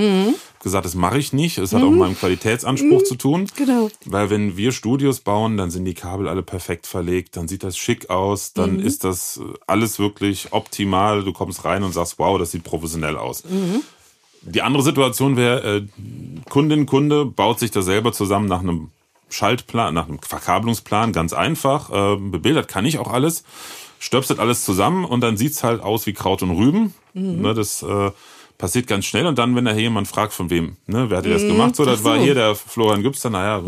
gesagt, das mache ich nicht, es hat auch mit meinem Qualitätsanspruch zu tun. Genau. Weil wenn wir Studios bauen, dann sind die Kabel alle perfekt verlegt, dann sieht das schick aus, dann ist das äh, alles wirklich optimal. Du kommst rein und sagst, wow, das sieht professionell aus. Die andere Situation wäre, äh, Kundin, Kunde baut sich das selber zusammen nach einem Schaltplan, nach einem Verkabelungsplan, ganz einfach. Äh, bebildert kann ich auch alles. Stöpselt alles zusammen und dann sieht's halt aus wie Kraut und Rüben. Ne, das äh, passiert ganz schnell und dann, wenn da jemand fragt, von wem, ne, wer hat dir das gemacht? So, das Ach war so. hier der Florian Gübster, naja,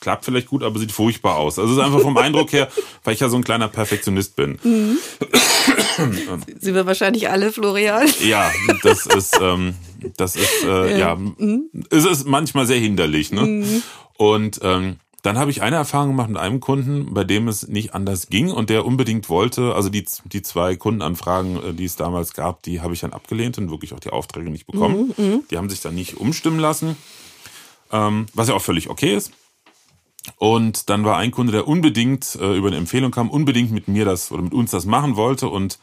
klappt vielleicht gut, aber sieht furchtbar aus. Also es ist einfach vom Eindruck her, weil ich ja so ein kleiner Perfektionist bin. Sind wir wahrscheinlich alle, Florian? Ja, das ist, ähm, das ist, äh, ja, es ist manchmal sehr hinderlich. Ne? Und ähm, dann habe ich eine Erfahrung gemacht mit einem Kunden, bei dem es nicht anders ging und der unbedingt wollte, also die, die zwei Kundenanfragen, äh, die es damals gab, die habe ich dann abgelehnt und wirklich auch die Aufträge nicht bekommen. Die haben sich dann nicht umstimmen lassen, ähm, was ja auch völlig okay ist. Und dann war ein Kunde, der unbedingt äh, über eine Empfehlung kam, unbedingt mit mir das oder mit uns das machen wollte und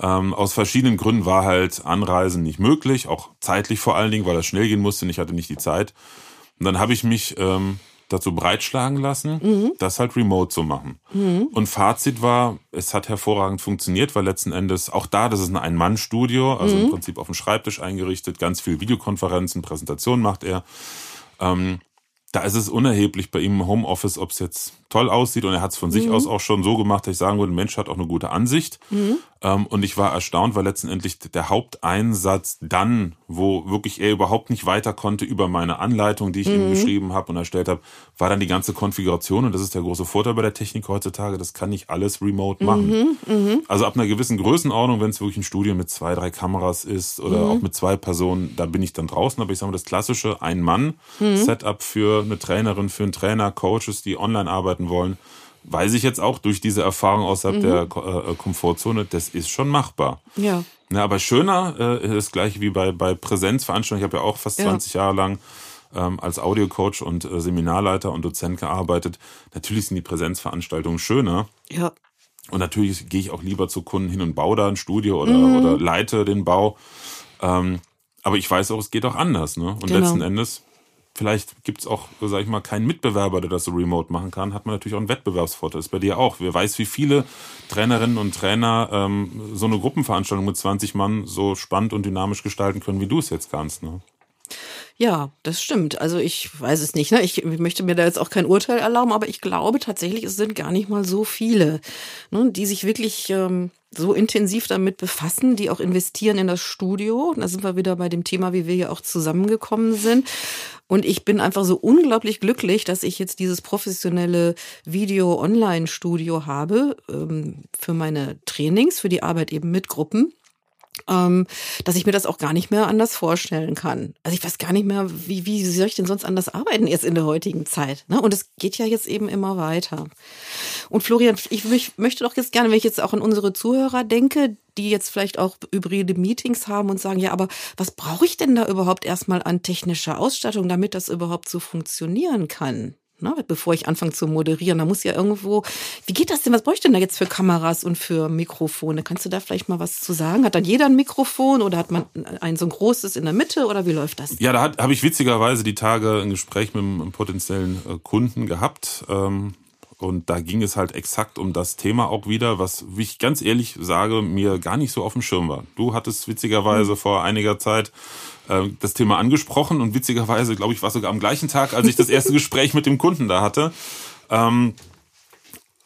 ähm, aus verschiedenen Gründen war halt Anreisen nicht möglich, auch zeitlich vor allen Dingen, weil das schnell gehen musste und ich hatte nicht die Zeit. Und dann habe ich mich ähm, dazu breitschlagen lassen, das halt remote zu machen. Und Fazit war, es hat hervorragend funktioniert, weil letzten Endes auch da, das ist ein Ein-Mann-Studio, also im Prinzip auf dem Schreibtisch eingerichtet, ganz viel Videokonferenzen, Präsentationen macht er. Ähm, da ist es unerheblich bei ihm im Homeoffice, ob es jetzt toll aussieht und er hat es von sich aus auch schon so gemacht, dass ich sagen würde, ein Mensch hat auch eine gute Ansicht. Ähm, und ich war erstaunt, weil letztendlich der Haupteinsatz dann, wo wirklich er überhaupt nicht weiter konnte über meine Anleitung, die ich ihm geschrieben habe und erstellt habe, war dann die ganze Konfiguration. Und das ist der große Vorteil bei der Technik heutzutage. Das kann ich alles remote machen. Also ab einer gewissen Größenordnung, wenn es wirklich ein Studio mit zwei, drei Kameras ist oder auch mit zwei Personen, da bin ich dann draußen. Aber ich sage mal, das klassische Ein-Mann-Setup für eine Trainerin, für einen Trainer, Coaches, die online arbeiten wollen, weiß ich jetzt auch durch diese Erfahrung außerhalb der äh, Komfortzone, das ist schon machbar. Ja. Ja, aber schöner äh, ist das gleiche wie bei, bei Präsenzveranstaltungen. Ich habe ja auch fast Ja. 20 Jahre lang ähm, als Audiocoach und äh, Seminarleiter und Dozent gearbeitet. Natürlich sind die Präsenzveranstaltungen schöner. Ja. Und natürlich gehe ich auch lieber zu Kunden hin und baue da ein Studio oder, Mhm. oder leite den Bau. Ähm, aber ich weiß auch, es geht auch anders. Ne? Und Genau. letzten Endes, vielleicht gibt's auch, sag ich mal, keinen Mitbewerber, der das so remote machen kann, hat man natürlich auch einen Wettbewerbsvorteil. Das ist bei dir auch. Wer weiß, wie viele Trainerinnen und Trainer ähm, so eine Gruppenveranstaltung mit 20 Mann so spannend und dynamisch gestalten können, wie du es jetzt kannst. Ne? Ja, das stimmt. Also ich weiß es nicht. Ne? Ich möchte mir da jetzt auch kein Urteil erlauben, aber ich glaube tatsächlich, es sind gar nicht mal so viele, ne, die sich wirklich ähm, so intensiv damit befassen, die auch investieren in das Studio. Und da sind wir wieder bei dem Thema, wie wir hier auch zusammengekommen sind. Und ich bin einfach so unglaublich glücklich, dass ich jetzt dieses professionelle Video-Online-Studio habe ähm, für meine Trainings, für die Arbeit eben mit Gruppen ähm, dass ich mir das auch gar nicht mehr anders vorstellen kann. Also ich weiß gar nicht mehr, wie, wie soll ich denn sonst anders arbeiten jetzt in der heutigen Zeit. Ne? Und es geht ja jetzt eben immer weiter. Und Florian, ich möch- möchte doch jetzt gerne, wenn ich jetzt auch an unsere Zuhörer denke, die jetzt vielleicht auch hybride Meetings haben und sagen, ja, aber was brauche ich denn da überhaupt erstmal an technischer Ausstattung, damit das überhaupt so funktionieren kann? Ne, bevor ich anfange zu moderieren, da muss ja irgendwo, wie geht das denn? Was brauche ich denn da jetzt für Kameras und für Mikrofone? Kannst du da vielleicht mal was zu sagen? Hat dann jeder ein Mikrofon oder hat man ein so ein großes in der Mitte oder wie läuft das? Ja, da habe ich witzigerweise die Tage ein Gespräch mit einem potenziellen äh, Kunden gehabt. Ähm, und da ging es halt exakt um das Thema auch wieder, was, wie ich ganz ehrlich sage, mir gar nicht so auf dem Schirm war. Du hattest witzigerweise vor einiger Zeit äh, das Thema angesprochen und witzigerweise, glaube ich, war sogar am gleichen Tag, als ich das erste Gespräch mit dem Kunden da hatte. Ähm,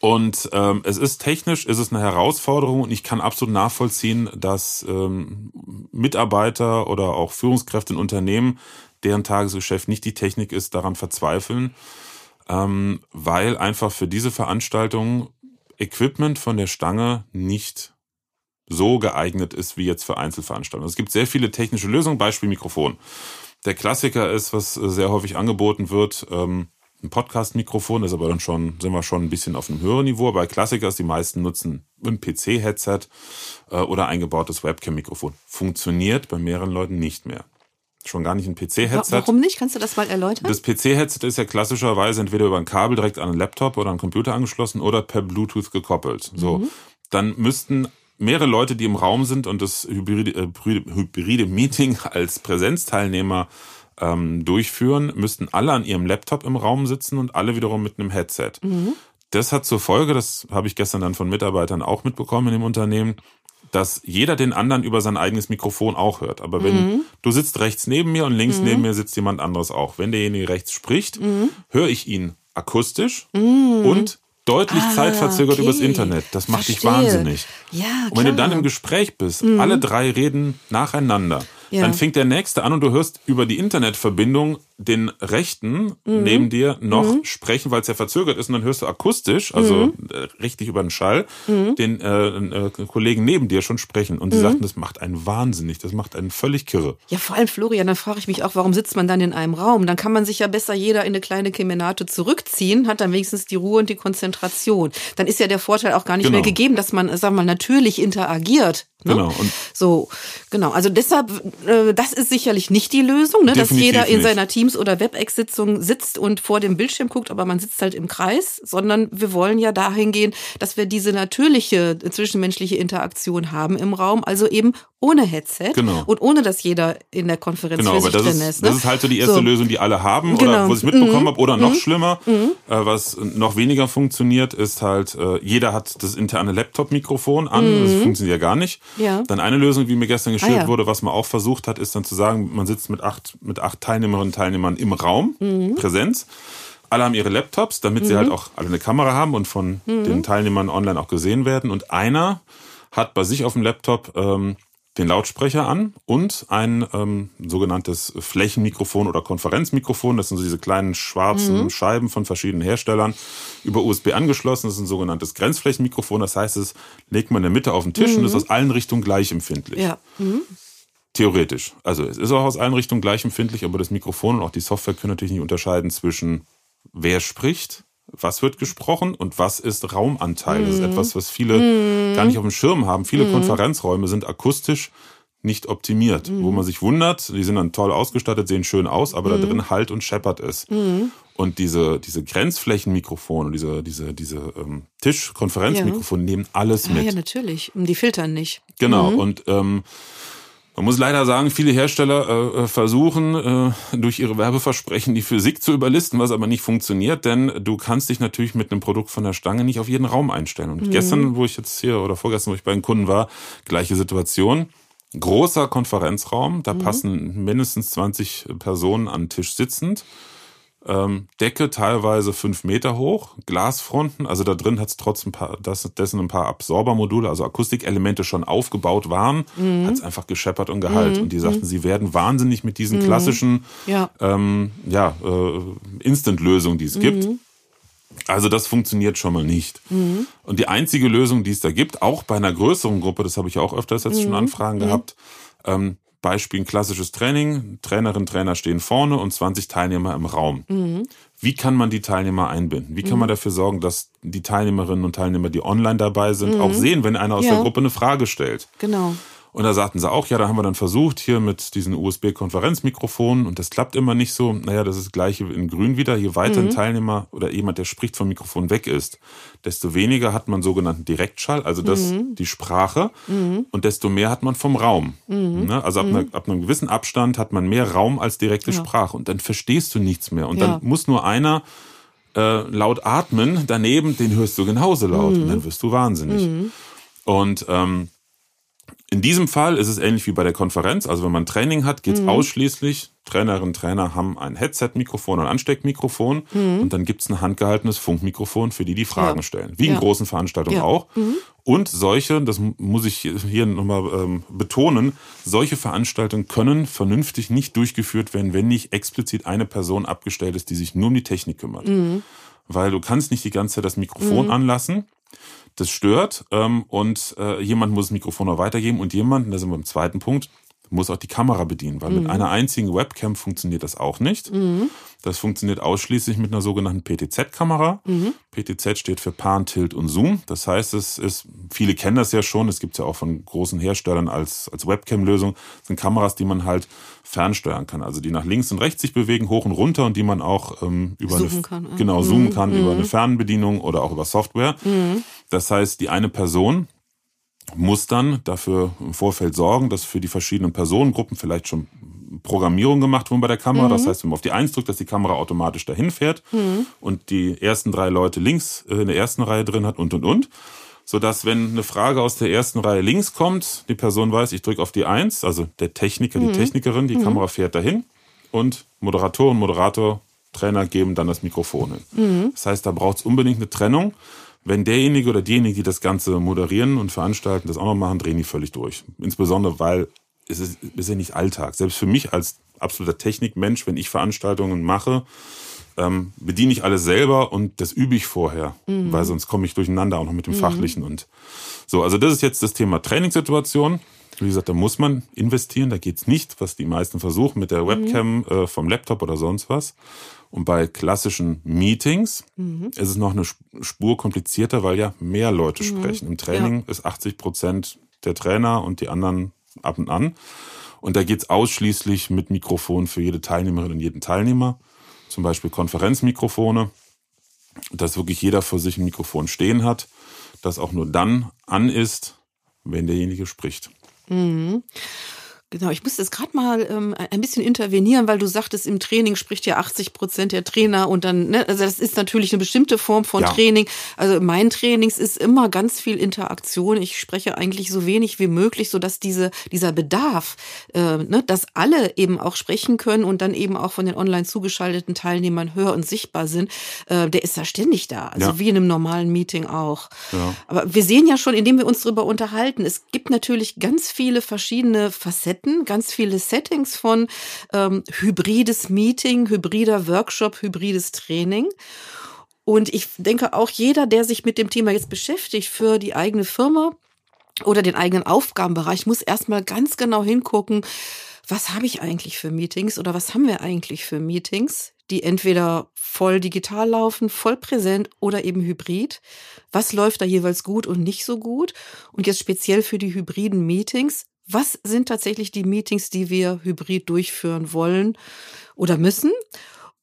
und ähm, es ist technisch, ist es eine Herausforderung und ich kann absolut nachvollziehen, dass ähm, Mitarbeiter oder auch Führungskräfte in Unternehmen, deren Tagesgeschäft nicht die Technik ist, daran verzweifeln, ähm, weil einfach für diese Veranstaltung Equipment von der Stange nicht so geeignet ist wie jetzt für Einzelveranstaltungen. Es gibt sehr viele technische Lösungen, Beispiel Mikrofon. Der Klassiker ist, was äh, sehr häufig angeboten wird, ähm, ein Podcast-Mikrofon, ist aber dann schon, sind wir schon ein bisschen auf einem höheren Niveau. Bei Klassiker ist, die meisten nutzen ein PC-Headset äh, oder eingebautes Webcam-Mikrofon. Funktioniert bei mehreren Leuten nicht mehr. Schon gar nicht ein PC-Headset. Warum nicht? Kannst du das mal erläutern? Das PC-Headset ist ja klassischerweise entweder über ein Kabel direkt an einen Laptop oder einen Computer angeschlossen oder per Bluetooth gekoppelt. So, dann müssten mehrere Leute, die im Raum sind und das hybride, äh, hybride- Meeting als Präsenzteilnehmer ähm, durchführen, müssten alle an ihrem Laptop im Raum sitzen und alle wiederum mit einem Headset. Das hat zur Folge, das habe ich gestern dann von Mitarbeitern auch mitbekommen in dem Unternehmen, dass jeder den anderen über sein eigenes Mikrofon auch hört. Aber wenn du sitzt rechts neben mir und links neben mir sitzt jemand anderes auch. Wenn derjenige rechts spricht, höre ich ihn akustisch und deutlich Ah, zeitverzögert okay. übers Internet. Das macht dich Verstehe. wahnsinnig. Ja, Und wenn du dann. Mhm. im Gespräch bist, alle drei reden nacheinander, Ja. dann fängt der Nächste an und du hörst über die Internetverbindung den Rechten neben dir noch sprechen, weil es ja verzögert ist und dann hörst du akustisch, also äh, richtig über den Schall, den äh, äh, Kollegen neben dir schon sprechen. Und sie sagten, das macht einen wahnsinnig, das macht einen völlig kirre. Ja, vor allem Florian, dann frage ich mich auch, warum sitzt man dann in einem Raum? Dann kann man sich ja besser jeder in eine kleine Kemenate zurückziehen, hat dann wenigstens die Ruhe und die Konzentration. Dann ist ja der Vorteil auch gar nicht Genau. mehr gegeben, dass man, sagen wir mal, natürlich interagiert. Ne? Genau, und- so, genau. Also deshalb, äh, das ist sicherlich nicht die Lösung, ne? dass jeder in nicht. seiner Teams- oder WebEx-Sitzung sitzt und vor dem Bildschirm guckt, aber man sitzt halt im Kreis, sondern wir wollen ja dahin gehen, dass wir diese natürliche zwischenmenschliche Interaktion haben im Raum, also eben ohne Headset Genau. und ohne, dass jeder in der Konferenz Genau, aber das drin ist, ist. Ne? das ist halt so die erste So. Lösung, die alle haben oder Genau. wo ich mitbekommen habe. Oder noch schlimmer, äh, was noch weniger funktioniert, ist halt, äh, jeder hat das interne Laptop-Mikrofon an. Das funktioniert ja gar nicht. Ja. Dann eine Lösung, wie mir gestern geschildert Ah, ja. wurde, was man auch versucht hat, ist dann zu sagen, man sitzt mit acht, mit acht Teilnehmerinnen und Teilnehmern im Raum, Präsenz. alle haben ihre Laptops, damit sie halt auch alle eine Kamera haben und von den Teilnehmern online auch gesehen werden. Und einer hat bei sich auf dem Laptop ähm, den Lautsprecher an und ein ähm, sogenanntes Flächenmikrofon oder Konferenzmikrofon. Das sind so diese kleinen schwarzen Scheiben von verschiedenen Herstellern über USB angeschlossen. Das ist ein sogenanntes Grenzflächenmikrofon. Das heißt, es legt man in der Mitte auf den Tisch und ist aus allen Richtungen gleich empfindlich. Ja. Mhm. Theoretisch. Also es ist auch aus allen Richtungen gleich empfindlich, aber das Mikrofon und auch die Software können natürlich nicht unterscheiden zwischen wer spricht, was wird gesprochen und was ist Raumanteil. Das ist etwas, was viele gar nicht auf dem Schirm haben. Viele Konferenzräume sind akustisch nicht optimiert, wo man sich wundert, die sind dann toll ausgestattet, sehen schön aus, aber da drin halt und scheppert es. Und diese, diese Grenzflächenmikrofone, diese, diese, diese ähm, Tischkonferenzmikrofone nehmen alles Ah, mit. ja, natürlich. Die filtern nicht. Genau. Und ähm, man muss leider sagen, viele Hersteller äh, äh, versuchen äh, durch ihre Werbeversprechen die Physik zu überlisten, was aber nicht funktioniert, denn du kannst dich natürlich mit einem Produkt von der Stange nicht auf jeden Raum einstellen. Und gestern, wo ich jetzt hier oder vorgestern, wo ich bei den Kunden war, gleiche Situation. Großer Konferenzraum, da passen mindestens 20 Personen an den Tisch sitzend. Ähm, Decke teilweise fünf Meter hoch, Glasfronten, also da drin hat es trotzdem ein paar, das, dessen ein paar Absorbermodule, also Akustikelemente schon aufgebaut waren, hat es einfach gescheppert und geheilt. Und die sagten, sie werden wahnsinnig mit diesen klassischen Ja. ähm, ja, äh, Instant-Lösungen, die es gibt. Also das funktioniert schon mal nicht. Und die einzige Lösung, die es da gibt, auch bei einer größeren Gruppe, das habe ich auch öfters jetzt schon Anfragen gehabt, ähm, Beispiel ein klassisches Training, Trainerin, Trainer stehen vorne und 20 Teilnehmer im Raum. Wie kann man die Teilnehmer einbinden? Wie kann man dafür sorgen, dass die Teilnehmerinnen und Teilnehmer, die online dabei sind, auch sehen, wenn einer aus Ja. der Gruppe eine Frage stellt? Genau. Und da sagten sie auch, ja, da haben wir dann versucht, hier mit diesen USB-Konferenzmikrofonen und das klappt immer nicht so. Naja, das ist das gleiche in Grün wieder. Je weiter ein Teilnehmer oder jemand, der spricht vom Mikrofon weg ist, desto weniger hat man sogenannten Direktschall, also das, die Sprache, und desto mehr hat man vom Raum. Ne? Also ab, einer, ab einem gewissen Abstand hat man mehr Raum als direkte Sprache und dann verstehst du nichts mehr. Und Ja. dann muss nur einer äh, laut atmen, daneben, den hörst du genauso laut und dann wirst du wahnsinnig. Und ähm, in diesem Fall ist es ähnlich wie bei der Konferenz. Also wenn man Training hat, geht es ausschließlich, Trainerinnen und Trainer haben ein Headset-Mikrofon und ein Ansteckmikrofon und dann gibt es ein handgehaltenes Funkmikrofon, für die die Fragen Ja. stellen. Wie in Ja. großen Veranstaltungen Ja. auch. Und solche, das muss ich hier nochmal ähm, betonen, solche Veranstaltungen können vernünftig nicht durchgeführt werden, wenn nicht explizit eine Person abgestellt ist, die sich nur um die Technik kümmert. Weil du kannst nicht die ganze Zeit das Mikrofon anlassen das stört ähm, und äh, jemand muss das Mikrofon noch weitergeben und jemand, und da sind wir im zweiten Punkt, muss auch die Kamera bedienen, weil mit einer einzigen Webcam funktioniert das auch nicht. Das funktioniert ausschließlich mit einer sogenannten PTZ-Kamera. PTZ steht für Pan, Tilt und Zoom. Das heißt, es ist, viele kennen das ja schon, es gibt ja auch von großen Herstellern als, als Webcam-Lösung, das sind Kameras, die man halt fernsteuern kann, also die nach links und rechts sich bewegen, hoch und runter und die man auch ähm, über Zoomen eine, kann, ja. genau zoomen kann über eine Fernbedienung oder auch über Software. Das heißt, die eine Person muss dann dafür im Vorfeld sorgen, dass für die verschiedenen Personengruppen vielleicht schon Programmierung gemacht wurden bei der Kamera. Das heißt, wenn man auf die Eins drückt, dass die Kamera automatisch dahin fährt und die ersten drei Leute links äh, in der ersten Reihe drin hat und und und. Sodass, wenn eine Frage aus der ersten Reihe links kommt, die Person weiß, ich drücke auf die Eins, also der Techniker, die Technikerin, die Kamera fährt dahin und Moderatorin, Moderator, Trainer geben dann das Mikrofon hin. Das heißt, da braucht es unbedingt eine Trennung. Wenn derjenige oder diejenige, die das Ganze moderieren und veranstalten, das auch noch machen, drehen die völlig durch. Insbesondere, weil es ist, ist ja nicht Alltag. Selbst für mich als absoluter Technikmensch, wenn ich Veranstaltungen mache, ähm, bediene ich alles selber und das übe ich vorher, weil sonst komme ich durcheinander auch noch mit dem Fachlichen und so. Also das ist jetzt das Thema Trainingssituation. Wie gesagt, da muss man investieren, da geht's nicht, was die meisten versuchen mit der Webcam äh, vom Laptop oder sonst was. Und bei klassischen Meetings ist es noch eine Spur komplizierter, weil ja mehr Leute sprechen. Im Training ist 80 Prozent der Trainer und die anderen ab und an. Und da geht's ausschließlich mit Mikrofon für jede Teilnehmerin und jeden Teilnehmer. Zum Beispiel Konferenzmikrofone, dass wirklich jeder für sich ein Mikrofon stehen hat, das auch nur dann an ist, wenn derjenige spricht. Genau, ich muss jetzt gerade mal ähm, ein bisschen intervenieren, weil du sagtest, im Training spricht ja 80 Prozent der Trainer und dann, ne, also das ist natürlich eine bestimmte Form von ja. Training. Also mein Trainings ist immer ganz viel Interaktion. Ich spreche eigentlich so wenig wie möglich, so dass diese dieser Bedarf, äh, ne, dass alle eben auch sprechen können und dann eben auch von den online zugeschalteten Teilnehmern hör und sichtbar sind, äh, der ist da ständig da, also ja. wie in einem normalen Meeting auch. Ja. Aber wir sehen ja schon, indem wir uns darüber unterhalten, es gibt natürlich ganz viele verschiedene Facetten Facetten, ganz viele Settings von ähm, hybrides Meeting, hybrider Workshop, hybrides Training. Und ich denke auch jeder, der sich mit dem Thema jetzt beschäftigt für die eigene Firma oder den eigenen Aufgabenbereich, muss erstmal ganz genau hingucken, was habe ich eigentlich für Meetings oder was haben wir eigentlich für Meetings, die entweder voll digital laufen, voll präsent oder eben hybrid. Was läuft da jeweils gut und nicht so gut? Und jetzt speziell für die hybriden Meetings, was sind tatsächlich die Meetings, die wir hybrid durchführen wollen oder müssen?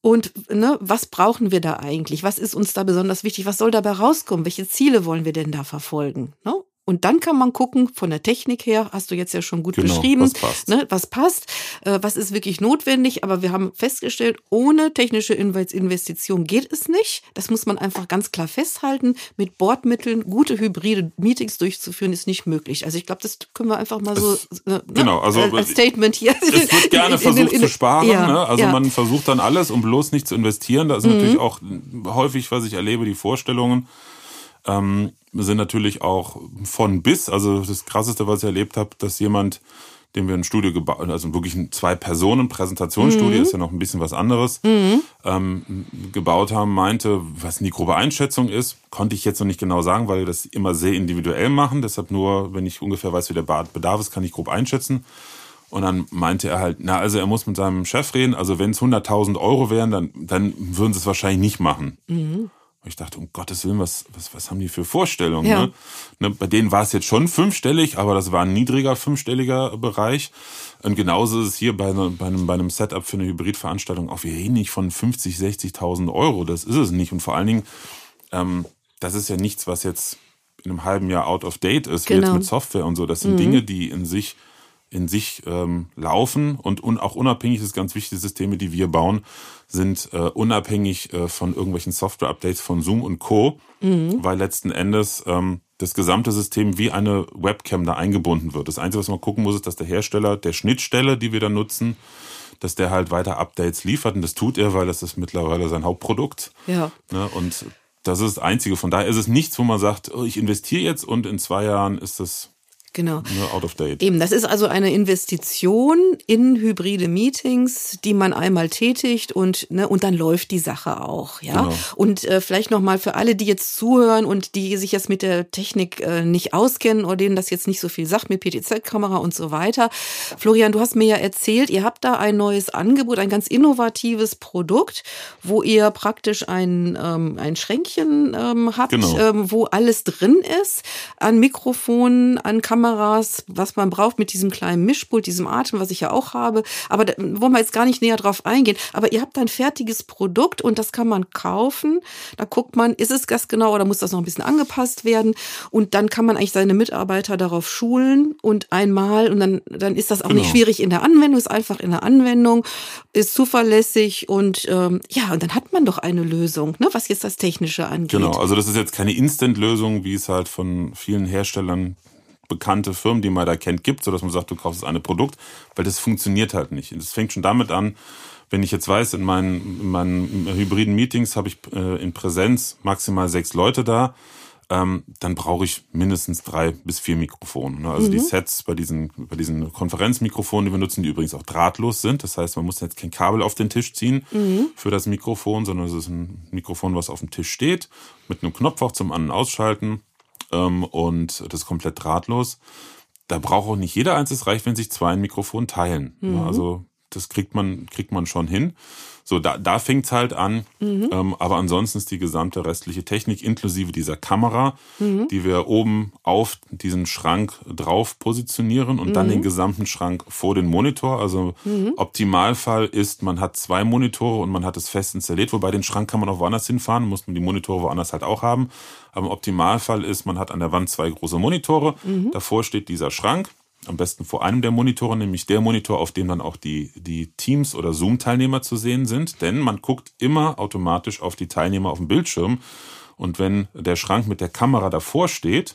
Und ne, was brauchen wir da eigentlich? Was ist uns da besonders wichtig? Was soll dabei rauskommen? Welche Ziele wollen wir denn da verfolgen? Ne? Und dann kann man gucken, von der Technik her, hast du jetzt ja schon gut genau, beschrieben, was passt, ne, was, passt äh, was ist wirklich notwendig. Aber wir haben festgestellt, ohne technische Investition geht es nicht. Das muss man einfach ganz klar festhalten. Mit Bordmitteln gute hybride Meetings durchzuführen, ist nicht möglich. Also ich glaube, das können wir einfach mal so es, ne, genau, also als Statement hier. Es wird gerne versucht in, in, in, zu sparen. Ja, ne? Also ja. man versucht dann alles, um bloß nicht zu investieren. Da sind mhm. natürlich auch häufig, was ich erlebe, die Vorstellungen, ähm, sind natürlich auch von bis. Also das Krasseste, was ich erlebt habe, dass jemand, den wir ein Studio gebaut, also wirklich ein Zwei-Personen-Präsentationsstudio, mhm. ist ja noch ein bisschen was anderes, mhm. ähm, gebaut haben, meinte, was die grobe Einschätzung ist, konnte ich jetzt noch nicht genau sagen, weil wir das immer sehr individuell machen. Deshalb nur, wenn ich ungefähr weiß, wie der Bedarf ist, kann ich grob einschätzen. Und dann meinte er halt, na, also er muss mit seinem Chef reden. Also wenn es 100.000 Euro wären, dann, dann würden sie es wahrscheinlich nicht machen. Mhm. Und ich dachte, um Gottes Willen, was, was, was haben die für Vorstellungen? Ja. Ne? Ne, bei denen war es jetzt schon fünfstellig, aber das war ein niedriger fünfstelliger Bereich. Und genauso ist es hier bei, bei, einem, bei einem Setup für eine Hybridveranstaltung auch. Wir reden nicht von 50, 60.000 Euro. Das ist es nicht. Und vor allen Dingen, ähm, das ist ja nichts, was jetzt in einem halben Jahr out of date ist, genau. wie jetzt genau. mit Software und so. Das sind mhm. Dinge, die in sich in sich ähm, laufen und un auch unabhängig, das ist ganz wichtig, Systeme, die wir bauen, sind äh, unabhängig äh, von irgendwelchen Software-Updates von Zoom und Co., mhm. weil letzten Endes ähm, das gesamte System wie eine Webcam da eingebunden wird. Das Einzige, was man gucken muss, ist, dass der Hersteller der Schnittstelle, die wir da nutzen, dass der halt weiter Updates liefert und das tut er, weil das ist mittlerweile sein Hauptprodukt. Ja. Ne? Und das ist das Einzige. Von daher ist es nichts, wo man sagt, oh, ich investiere jetzt und in zwei Jahren ist das Genau. Nur out of date. Eben, das ist also eine Investition in hybride Meetings, die man einmal tätigt und ne, und dann läuft die Sache auch, ja. Genau. Und äh, vielleicht noch mal für alle, die jetzt zuhören und die sich jetzt mit der Technik äh, nicht auskennen oder denen das jetzt nicht so viel sagt mit PTZ-Kamera und so weiter. Florian, du hast mir ja erzählt, ihr habt da ein neues Angebot, ein ganz innovatives Produkt, wo ihr praktisch ein ähm, ein Schränkchen ähm, habt, genau. ähm, wo alles drin ist, an Mikrofonen, an Kameras Kameras, was man braucht mit diesem kleinen Mischpult, diesem Atem, was ich ja auch habe. Aber da wollen wir jetzt gar nicht näher drauf eingehen. Aber ihr habt ein fertiges Produkt und das kann man kaufen. Da guckt man, ist es das genau oder muss das noch ein bisschen angepasst werden? Und dann kann man eigentlich seine Mitarbeiter darauf schulen und einmal und dann, dann ist das auch genau. nicht schwierig in der Anwendung, ist einfach in der Anwendung, ist zuverlässig und ähm, ja, und dann hat man doch eine Lösung, ne, was jetzt das Technische angeht. Genau, also das ist jetzt keine Instant-Lösung, wie es halt von vielen Herstellern bekannte Firmen, die man da kennt, gibt, sodass man sagt, du kaufst das eine Produkt, weil das funktioniert halt nicht. Und das fängt schon damit an, wenn ich jetzt weiß, in meinen, in meinen hybriden Meetings habe ich äh, in Präsenz maximal sechs Leute da, ähm, dann brauche ich mindestens drei bis vier Mikrofone. Ne? Also mhm. die Sets bei diesen, bei diesen Konferenzmikrofonen, die wir nutzen, die übrigens auch drahtlos sind. Das heißt, man muss jetzt kein Kabel auf den Tisch ziehen mhm. für das Mikrofon, sondern es ist ein Mikrofon, was auf dem Tisch steht, mit einem Knopf auch zum An- und Ausschalten ähm, und das ist komplett drahtlos. Da braucht auch nicht jeder eins, es reicht, wenn sich zwei ein Mikrofon teilen. Mhm. Also das kriegt man, kriegt man schon hin. So, da, da fängt's halt an. Mhm. Ähm, aber ansonsten ist die gesamte restliche Technik inklusive dieser Kamera, mhm. die wir oben auf diesen Schrank drauf positionieren und mhm. dann den gesamten Schrank vor den Monitor. Also mhm. Optimalfall ist, man hat zwei Monitore und man hat es fest installiert, wobei den Schrank kann man auch woanders hinfahren, muss man die Monitore woanders halt auch haben. Aber im Optimalfall ist, man hat an der Wand zwei große Monitore, mhm. davor steht dieser Schrank am besten vor einem der Monitore, nämlich der Monitor, auf dem dann auch die, die Teams oder Zoom-Teilnehmer zu sehen sind. Denn man guckt immer automatisch auf die Teilnehmer auf dem Bildschirm. Und wenn der Schrank mit der Kamera davor steht,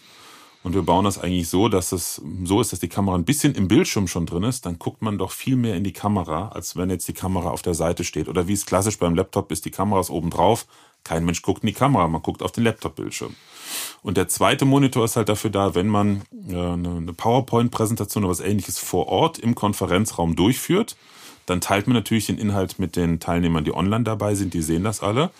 und wir bauen das eigentlich so, dass es so ist, dass die Kamera ein bisschen im Bildschirm schon drin ist, dann guckt man doch viel mehr in die Kamera, als wenn jetzt die Kamera auf der Seite steht. Oder wie es klassisch beim Laptop ist, die Kamera ist oben drauf. Kein Mensch guckt in die Kamera, man guckt auf den Laptop-Bildschirm. Und der zweite Monitor ist halt dafür da, wenn man äh, eine PowerPoint-Präsentation oder was ähnliches vor Ort im Konferenzraum durchführt, dann teilt man natürlich den Inhalt mit den Teilnehmern, die online dabei sind, die sehen das alle.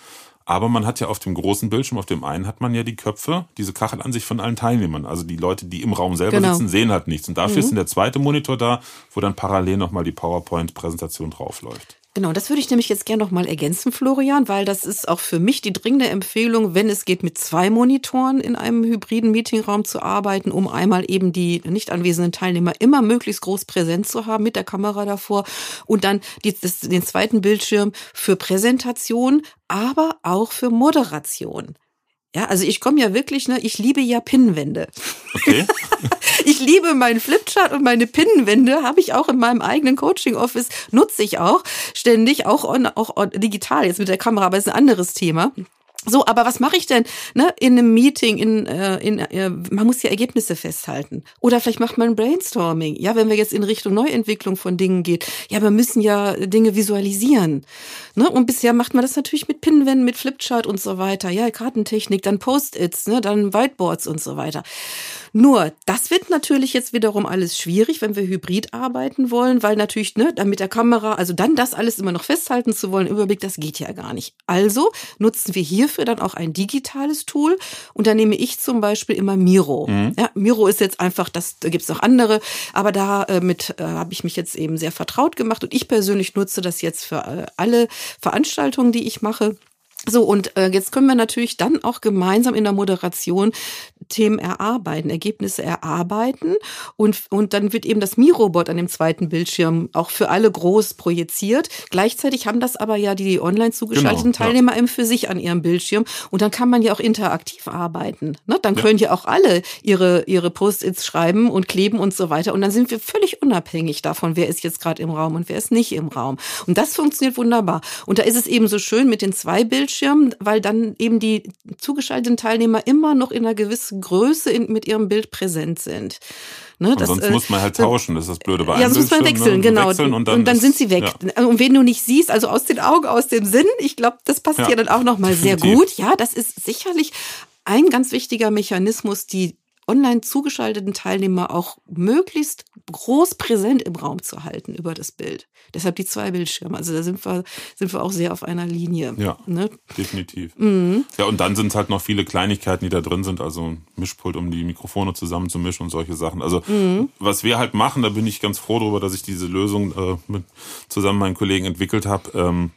Aber man hat ja auf dem großen Bildschirm, auf dem einen hat man ja die Köpfe, diese Kachelansicht von allen Teilnehmern. Also die Leute, die im Raum selber genau. sitzen, sehen halt nichts. Und dafür mhm. ist der zweite Monitor da, wo dann parallel nochmal die PowerPoint-Präsentation draufläuft. Genau, das würde ich nämlich jetzt gerne noch mal ergänzen, Florian, weil das ist auch für mich die dringende Empfehlung, wenn es geht, mit zwei Monitoren in einem hybriden Meetingraum zu arbeiten, um einmal eben die nicht anwesenden Teilnehmer immer möglichst groß präsent zu haben mit der Kamera davor und dann die, das, den zweiten Bildschirm für Präsentation, aber auch für Moderation. Ja, also ich komme ja wirklich, ne, ich liebe ja Pinnwände. Okay. ich liebe meinen Flipchart und meine Pinnwände habe ich auch in meinem eigenen Coaching Office, nutze ich auch ständig, auch, on, auch on, digital jetzt mit der Kamera, aber ist ein anderes Thema. So, aber was mache ich denn ne, in einem Meeting? In, äh, in, äh, man muss ja Ergebnisse festhalten. Oder vielleicht macht man ein Brainstorming. Ja, wenn wir jetzt in Richtung Neuentwicklung von Dingen geht. Ja, wir müssen ja Dinge visualisieren. Ne? Und bisher macht man das natürlich mit Pinwänden, mit Flipchart und so weiter. Ja, Kartentechnik, dann Post-its, ne, dann Whiteboards und so weiter. Nur, das wird natürlich jetzt wiederum alles schwierig, wenn wir hybrid arbeiten wollen, weil natürlich, ne, dann mit der Kamera, also dann das alles immer noch festhalten zu wollen, Überblick, das geht ja gar nicht. Also nutzen wir hierfür dann auch ein digitales Tool und da nehme ich zum Beispiel immer Miro. Mhm. Ja, Miro ist jetzt einfach, das, da gibt es noch andere, aber damit äh, äh, habe ich mich jetzt eben sehr vertraut gemacht und ich persönlich nutze das jetzt für äh, alle Veranstaltungen, die ich mache. So, und äh, jetzt können wir natürlich dann auch gemeinsam in der Moderation Themen erarbeiten, Ergebnisse erarbeiten und, und dann wird eben das Mi-Robot an dem zweiten Bildschirm auch für alle groß projiziert. Gleichzeitig haben das aber ja die online zugeschalteten genau, Teilnehmer ja. eben für sich an ihrem Bildschirm und dann kann man ja auch interaktiv arbeiten. Ne? Dann ja. können ja auch alle ihre, ihre Post-its schreiben und kleben und so weiter und dann sind wir völlig unabhängig davon, wer ist jetzt gerade im Raum und wer ist nicht im Raum. Und das funktioniert wunderbar. Und da ist es eben so schön mit den zwei Bildschirmen, weil dann eben die zugeschalteten Teilnehmer immer noch in einer gewissen Größe in, mit ihrem Bild präsent sind. Ne, das, sonst äh, muss man halt tauschen, das ist das Blöde bei Ja, sonst muss man wechseln, ne? genau. Wechseln und dann, und dann ist, sind sie weg. Ja. Und wenn du nicht siehst, also aus den Augen, aus dem Sinn, ich glaube, das passt ja, ja dann auch nochmal sehr gut. Ja, das ist sicherlich ein ganz wichtiger Mechanismus, die online zugeschalteten Teilnehmer auch möglichst groß präsent im Raum zu halten über das Bild. Deshalb die zwei Bildschirme. Also da sind wir, sind wir auch sehr auf einer Linie. Ja, ne? definitiv. Mhm. Ja, und dann sind es halt noch viele Kleinigkeiten, die da drin sind. Also ein Mischpult, um die Mikrofone zusammenzumischen und solche Sachen. Also mhm. was wir halt machen, da bin ich ganz froh darüber, dass ich diese Lösung äh, mit, zusammen mit meinen Kollegen entwickelt habe. Ähm,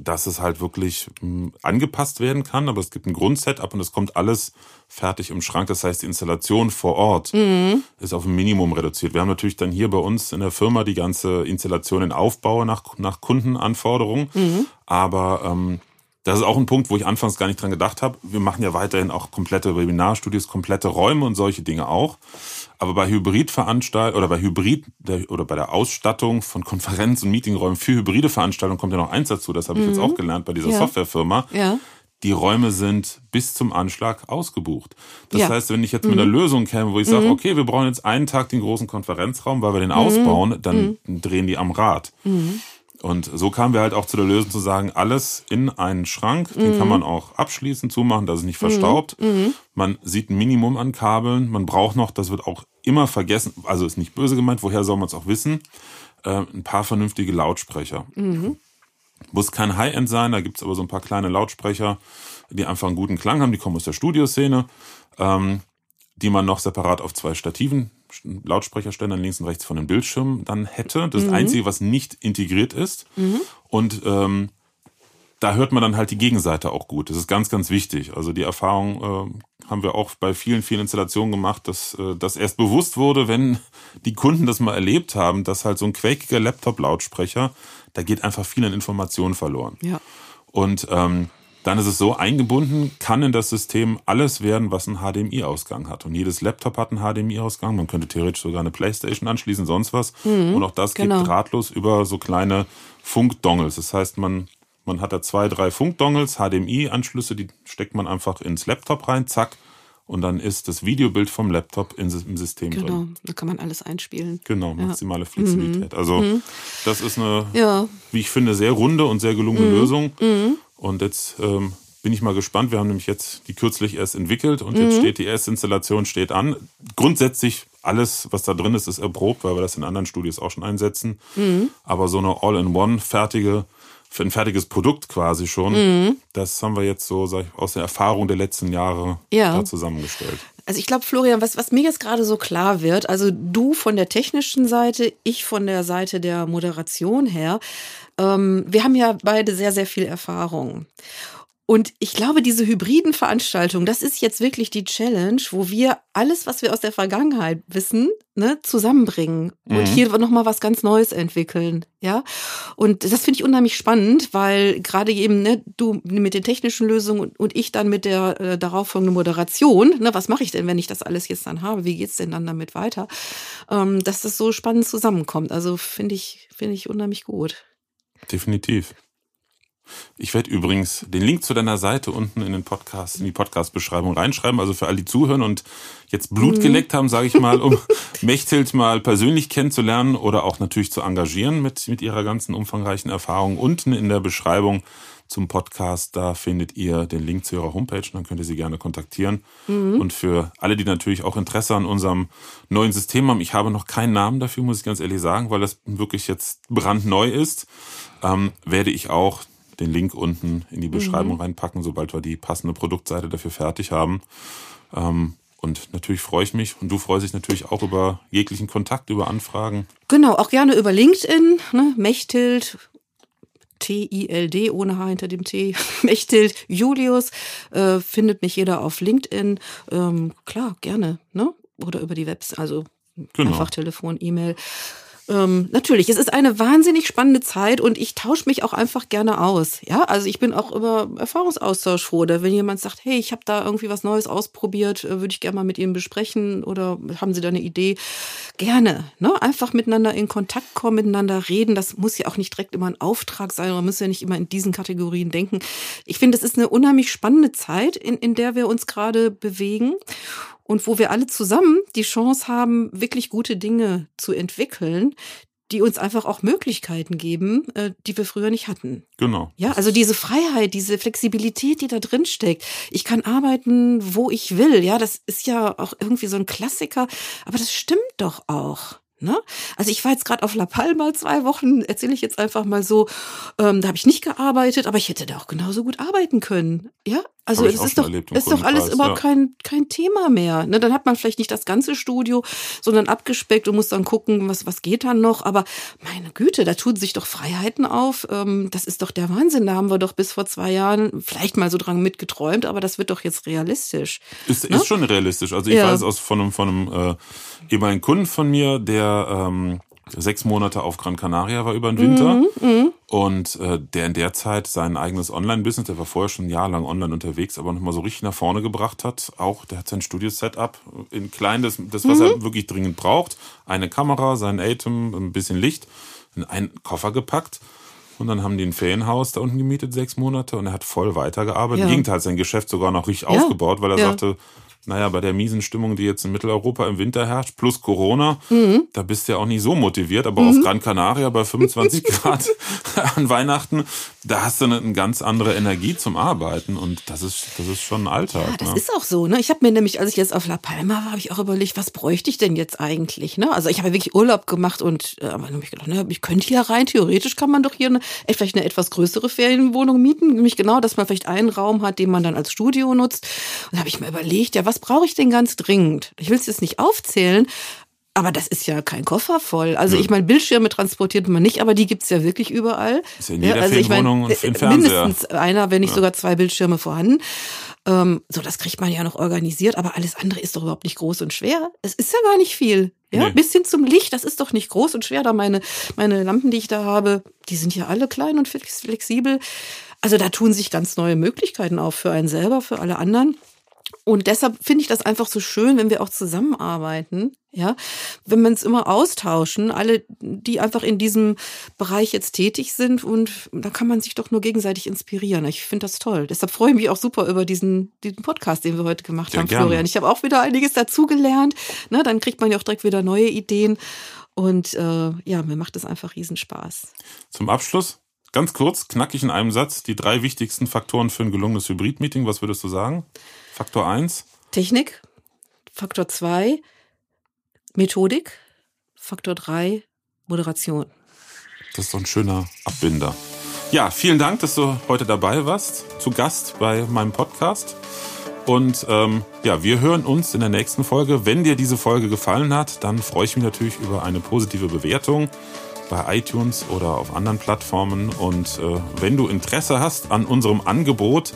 dass es halt wirklich hm, angepasst werden kann, aber es gibt ein Grundsetup und es kommt alles fertig im Schrank. Das heißt, die Installation vor Ort mhm. ist auf ein Minimum reduziert. Wir haben natürlich dann hier bei uns in der Firma die ganze Installation in Aufbau nach, nach Kundenanforderungen, mhm. aber ähm, das ist auch ein Punkt, wo ich anfangs gar nicht dran gedacht habe. Wir machen ja weiterhin auch komplette Webinarstudios, komplette Räume und solche Dinge auch. Aber bei Hybridveranstaltungen oder bei Hybrid oder bei der Ausstattung von Konferenz- und Meetingräumen für hybride Veranstaltungen kommt ja noch eins dazu. Das habe ich mhm. jetzt auch gelernt bei dieser ja. Softwarefirma. Ja. Die Räume sind bis zum Anschlag ausgebucht. Das ja. heißt, wenn ich jetzt mit einer mhm. Lösung käme, wo ich sage, mhm. okay, wir brauchen jetzt einen Tag den großen Konferenzraum, weil wir den mhm. ausbauen, dann mhm. drehen die am Rad. Mhm. Und so kamen wir halt auch zu der Lösung zu sagen, alles in einen Schrank, den kann man auch abschließen, zumachen, dass es nicht verstaubt. Man sieht ein Minimum an Kabeln, man braucht noch, das wird auch immer vergessen, also ist nicht böse gemeint, woher soll man es auch wissen, äh, ein paar vernünftige Lautsprecher. Mhm. Muss kein High-End sein, da gibt's aber so ein paar kleine Lautsprecher, die einfach einen guten Klang haben, die kommen aus der Studioszene, ähm, die man noch separat auf zwei Stativen Lautsprecherständern links und rechts von den Bildschirmen dann hätte. Das mhm. das Einzige, was nicht integriert ist. Mhm. Und ähm, da hört man dann halt die Gegenseite auch gut. Das ist ganz, ganz wichtig. Also die Erfahrung äh, haben wir auch bei vielen, vielen Installationen gemacht, dass äh, das erst bewusst wurde, wenn die Kunden das mal erlebt haben, dass halt so ein quäkiger Laptop-Lautsprecher, da geht einfach viel an Informationen verloren. Ja. Und ähm, dann ist es so eingebunden, kann in das System alles werden, was einen HDMI-Ausgang hat. Und jedes Laptop hat einen HDMI-Ausgang. Man könnte theoretisch sogar eine Playstation anschließen, sonst was. Mhm, und auch das genau. geht drahtlos über so kleine Funkdongles. Das heißt, man, man hat da zwei, drei Funkdongles, HDMI-Anschlüsse, die steckt man einfach ins Laptop rein, zack, und dann ist das Videobild vom Laptop im System genau, drin. Genau, da kann man alles einspielen. Genau, maximale ja. Flexibilität. Mhm. Also mhm. das ist eine, ja. wie ich finde, sehr runde und sehr gelungene mhm. Lösung. Mhm. Und jetzt ähm, bin ich mal gespannt. Wir haben nämlich jetzt die kürzlich erst entwickelt und jetzt mhm. steht die erste Installation steht an. Grundsätzlich alles, was da drin ist, ist erprobt, weil wir das in anderen Studios auch schon einsetzen. Mhm. Aber so eine All-in-One fertige für ein fertiges Produkt quasi schon. Mhm. Das haben wir jetzt so sag ich, aus der Erfahrung der letzten Jahre ja. da zusammengestellt. Also ich glaube, Florian, was, was mir jetzt gerade so klar wird, also du von der technischen Seite, ich von der Seite der Moderation her, ähm, wir haben ja beide sehr, sehr viel Erfahrung. Und ich glaube, diese hybriden Veranstaltungen, das ist jetzt wirklich die Challenge, wo wir alles, was wir aus der Vergangenheit wissen, ne, zusammenbringen mhm. und hier nochmal was ganz Neues entwickeln. Ja. Und das finde ich unheimlich spannend, weil gerade eben, ne, du mit den technischen Lösungen und ich dann mit der äh, darauffolgenden Moderation, ne, was mache ich denn, wenn ich das alles jetzt dann habe? Wie geht's denn dann damit weiter? Ähm, dass das so spannend zusammenkommt. Also finde ich, finde ich unheimlich gut. Definitiv. Ich werde übrigens den Link zu deiner Seite unten in den Podcast, in die Podcast-Beschreibung reinschreiben. Also für alle, die zuhören und jetzt Blut mhm. geleckt haben, sage ich mal, um Mechthild mal persönlich kennenzulernen oder auch natürlich zu engagieren mit, mit ihrer ganzen umfangreichen Erfahrung. Unten in der Beschreibung zum Podcast, da findet ihr den Link zu ihrer Homepage, dann könnt ihr sie gerne kontaktieren. Mhm. Und für alle, die natürlich auch Interesse an unserem neuen System haben, ich habe noch keinen Namen dafür, muss ich ganz ehrlich sagen, weil das wirklich jetzt brandneu ist, ähm, werde ich auch den Link unten in die Beschreibung mhm. reinpacken, sobald wir die passende Produktseite dafür fertig haben. Ähm, und natürlich freue ich mich und du freust dich natürlich auch über jeglichen Kontakt, über Anfragen. Genau, auch gerne über LinkedIn, ne? Mechthild, T-I-L-D, ohne H hinter dem T, Mechthild Julius, äh, findet mich jeder auf LinkedIn. Ähm, klar, gerne, ne? Oder über die Webs, also genau. einfach Telefon, E-Mail. Ähm, natürlich, es ist eine wahnsinnig spannende Zeit und ich tausche mich auch einfach gerne aus. Ja, also ich bin auch über Erfahrungsaustausch froh. Oder wenn jemand sagt, hey, ich habe da irgendwie was Neues ausprobiert, äh, würde ich gerne mal mit Ihnen besprechen oder haben Sie da eine Idee? Gerne. Ne? Einfach miteinander in Kontakt kommen, miteinander reden. Das muss ja auch nicht direkt immer ein Auftrag sein. Man muss ja nicht immer in diesen Kategorien denken. Ich finde, es ist eine unheimlich spannende Zeit, in, in der wir uns gerade bewegen und wo wir alle zusammen die Chance haben, wirklich gute Dinge zu entwickeln, die uns einfach auch Möglichkeiten geben, äh, die wir früher nicht hatten. Genau. Ja, also diese Freiheit, diese Flexibilität, die da drin steckt. Ich kann arbeiten, wo ich will. Ja, das ist ja auch irgendwie so ein Klassiker, aber das stimmt doch auch. Ne? Also ich war jetzt gerade auf La Palma zwei Wochen, erzähle ich jetzt einfach mal so. Ähm, da habe ich nicht gearbeitet, aber ich hätte da auch genauso gut arbeiten können. Ja, also es ist doch, ist doch alles überhaupt ja. kein, kein Thema mehr. Ne, dann hat man vielleicht nicht das ganze Studio, sondern abgespeckt und muss dann gucken, was, was geht dann noch. Aber meine Güte, da tun sich doch Freiheiten auf. Ähm, das ist doch der Wahnsinn. Da haben wir doch bis vor zwei Jahren vielleicht mal so dran mitgeträumt, aber das wird doch jetzt realistisch. Ist, ne? ist schon realistisch. Also ich ja. weiß aus von einem, von einem äh, ehemaligen Kunden von mir, der ähm, sechs Monate auf Gran Canaria war über den Winter mhm, mhm, und äh, der in der Zeit sein eigenes Online-Business, der war vorher schon jahrelang online unterwegs, aber nochmal so richtig nach vorne gebracht hat. Auch der hat sein Studio-Setup in klein, das, das was mhm. er wirklich dringend braucht. Eine Kamera, sein Atem, ein bisschen Licht, in einen Koffer gepackt. Und dann haben die ein Ferienhaus da unten gemietet, sechs Monate, und er hat voll weitergearbeitet. Ja. Im Gegenteil, sein Geschäft sogar noch richtig ja. aufgebaut, weil er ja. sagte, naja, bei der miesen Stimmung, die jetzt in Mitteleuropa im Winter herrscht, plus Corona, mhm. da bist du ja auch nicht so motiviert. Aber mhm. auf Gran Canaria bei 25 Grad an Weihnachten, da hast du eine, eine, ganz andere Energie zum Arbeiten. Und das ist, das ist schon ein Alltag. Ja, das ne? ist auch so. Ne? Ich habe mir nämlich, als ich jetzt auf La Palma war, habe ich auch überlegt, was bräuchte ich denn jetzt eigentlich? Ne? Also ich habe ja wirklich Urlaub gemacht und äh, aber ich gedacht, ne, ich könnte hier rein, theoretisch kann man doch hier eine, vielleicht eine etwas größere Ferienwohnung mieten. Nämlich genau, dass man vielleicht einen Raum hat, den man dann als Studio nutzt. Und da habe ich mir überlegt, ja, was was brauche ich denn ganz dringend? Ich will es jetzt nicht aufzählen, aber das ist ja kein Koffer voll. Also ja. ich meine, Bildschirme transportiert man nicht, aber die gibt's ja wirklich überall. Ist ja in jeder ja, also ich mein, und im Fernseher. Mindestens einer, wenn nicht ja. sogar zwei Bildschirme vorhanden. Ähm, so, das kriegt man ja noch organisiert, aber alles andere ist doch überhaupt nicht groß und schwer. Es ist ja gar nicht viel. Ja, nee. bis hin zum Licht, das ist doch nicht groß und schwer. Da meine, meine Lampen, die ich da habe, die sind ja alle klein und flexibel. Also da tun sich ganz neue Möglichkeiten auf für einen selber, für alle anderen. Und deshalb finde ich das einfach so schön, wenn wir auch zusammenarbeiten, ja, wenn wir uns immer austauschen, alle, die einfach in diesem Bereich jetzt tätig sind und da kann man sich doch nur gegenseitig inspirieren. Ich finde das toll. Deshalb freue ich mich auch super über diesen, diesen Podcast, den wir heute gemacht ja, haben, gerne. Florian. Ich habe auch wieder einiges dazugelernt. Ne, dann kriegt man ja auch direkt wieder neue Ideen. Und äh, ja, mir macht es einfach Riesenspaß. Zum Abschluss, ganz kurz, knackig in einem Satz, die drei wichtigsten Faktoren für ein gelungenes Hybrid-Meeting. Was würdest du sagen? Faktor 1. Technik. Faktor 2. Methodik. Faktor 3. Moderation. Das ist so ein schöner Abbinder. Ja, vielen Dank, dass du heute dabei warst, zu Gast bei meinem Podcast. Und ähm, ja, wir hören uns in der nächsten Folge. Wenn dir diese Folge gefallen hat, dann freue ich mich natürlich über eine positive Bewertung bei iTunes oder auf anderen Plattformen. Und äh, wenn du Interesse hast an unserem Angebot,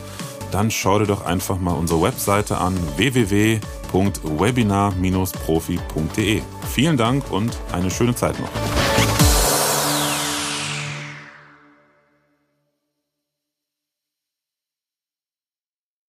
dann schau dir doch einfach mal unsere Webseite an www.webinar-profi.de. Vielen Dank und eine schöne Zeit noch.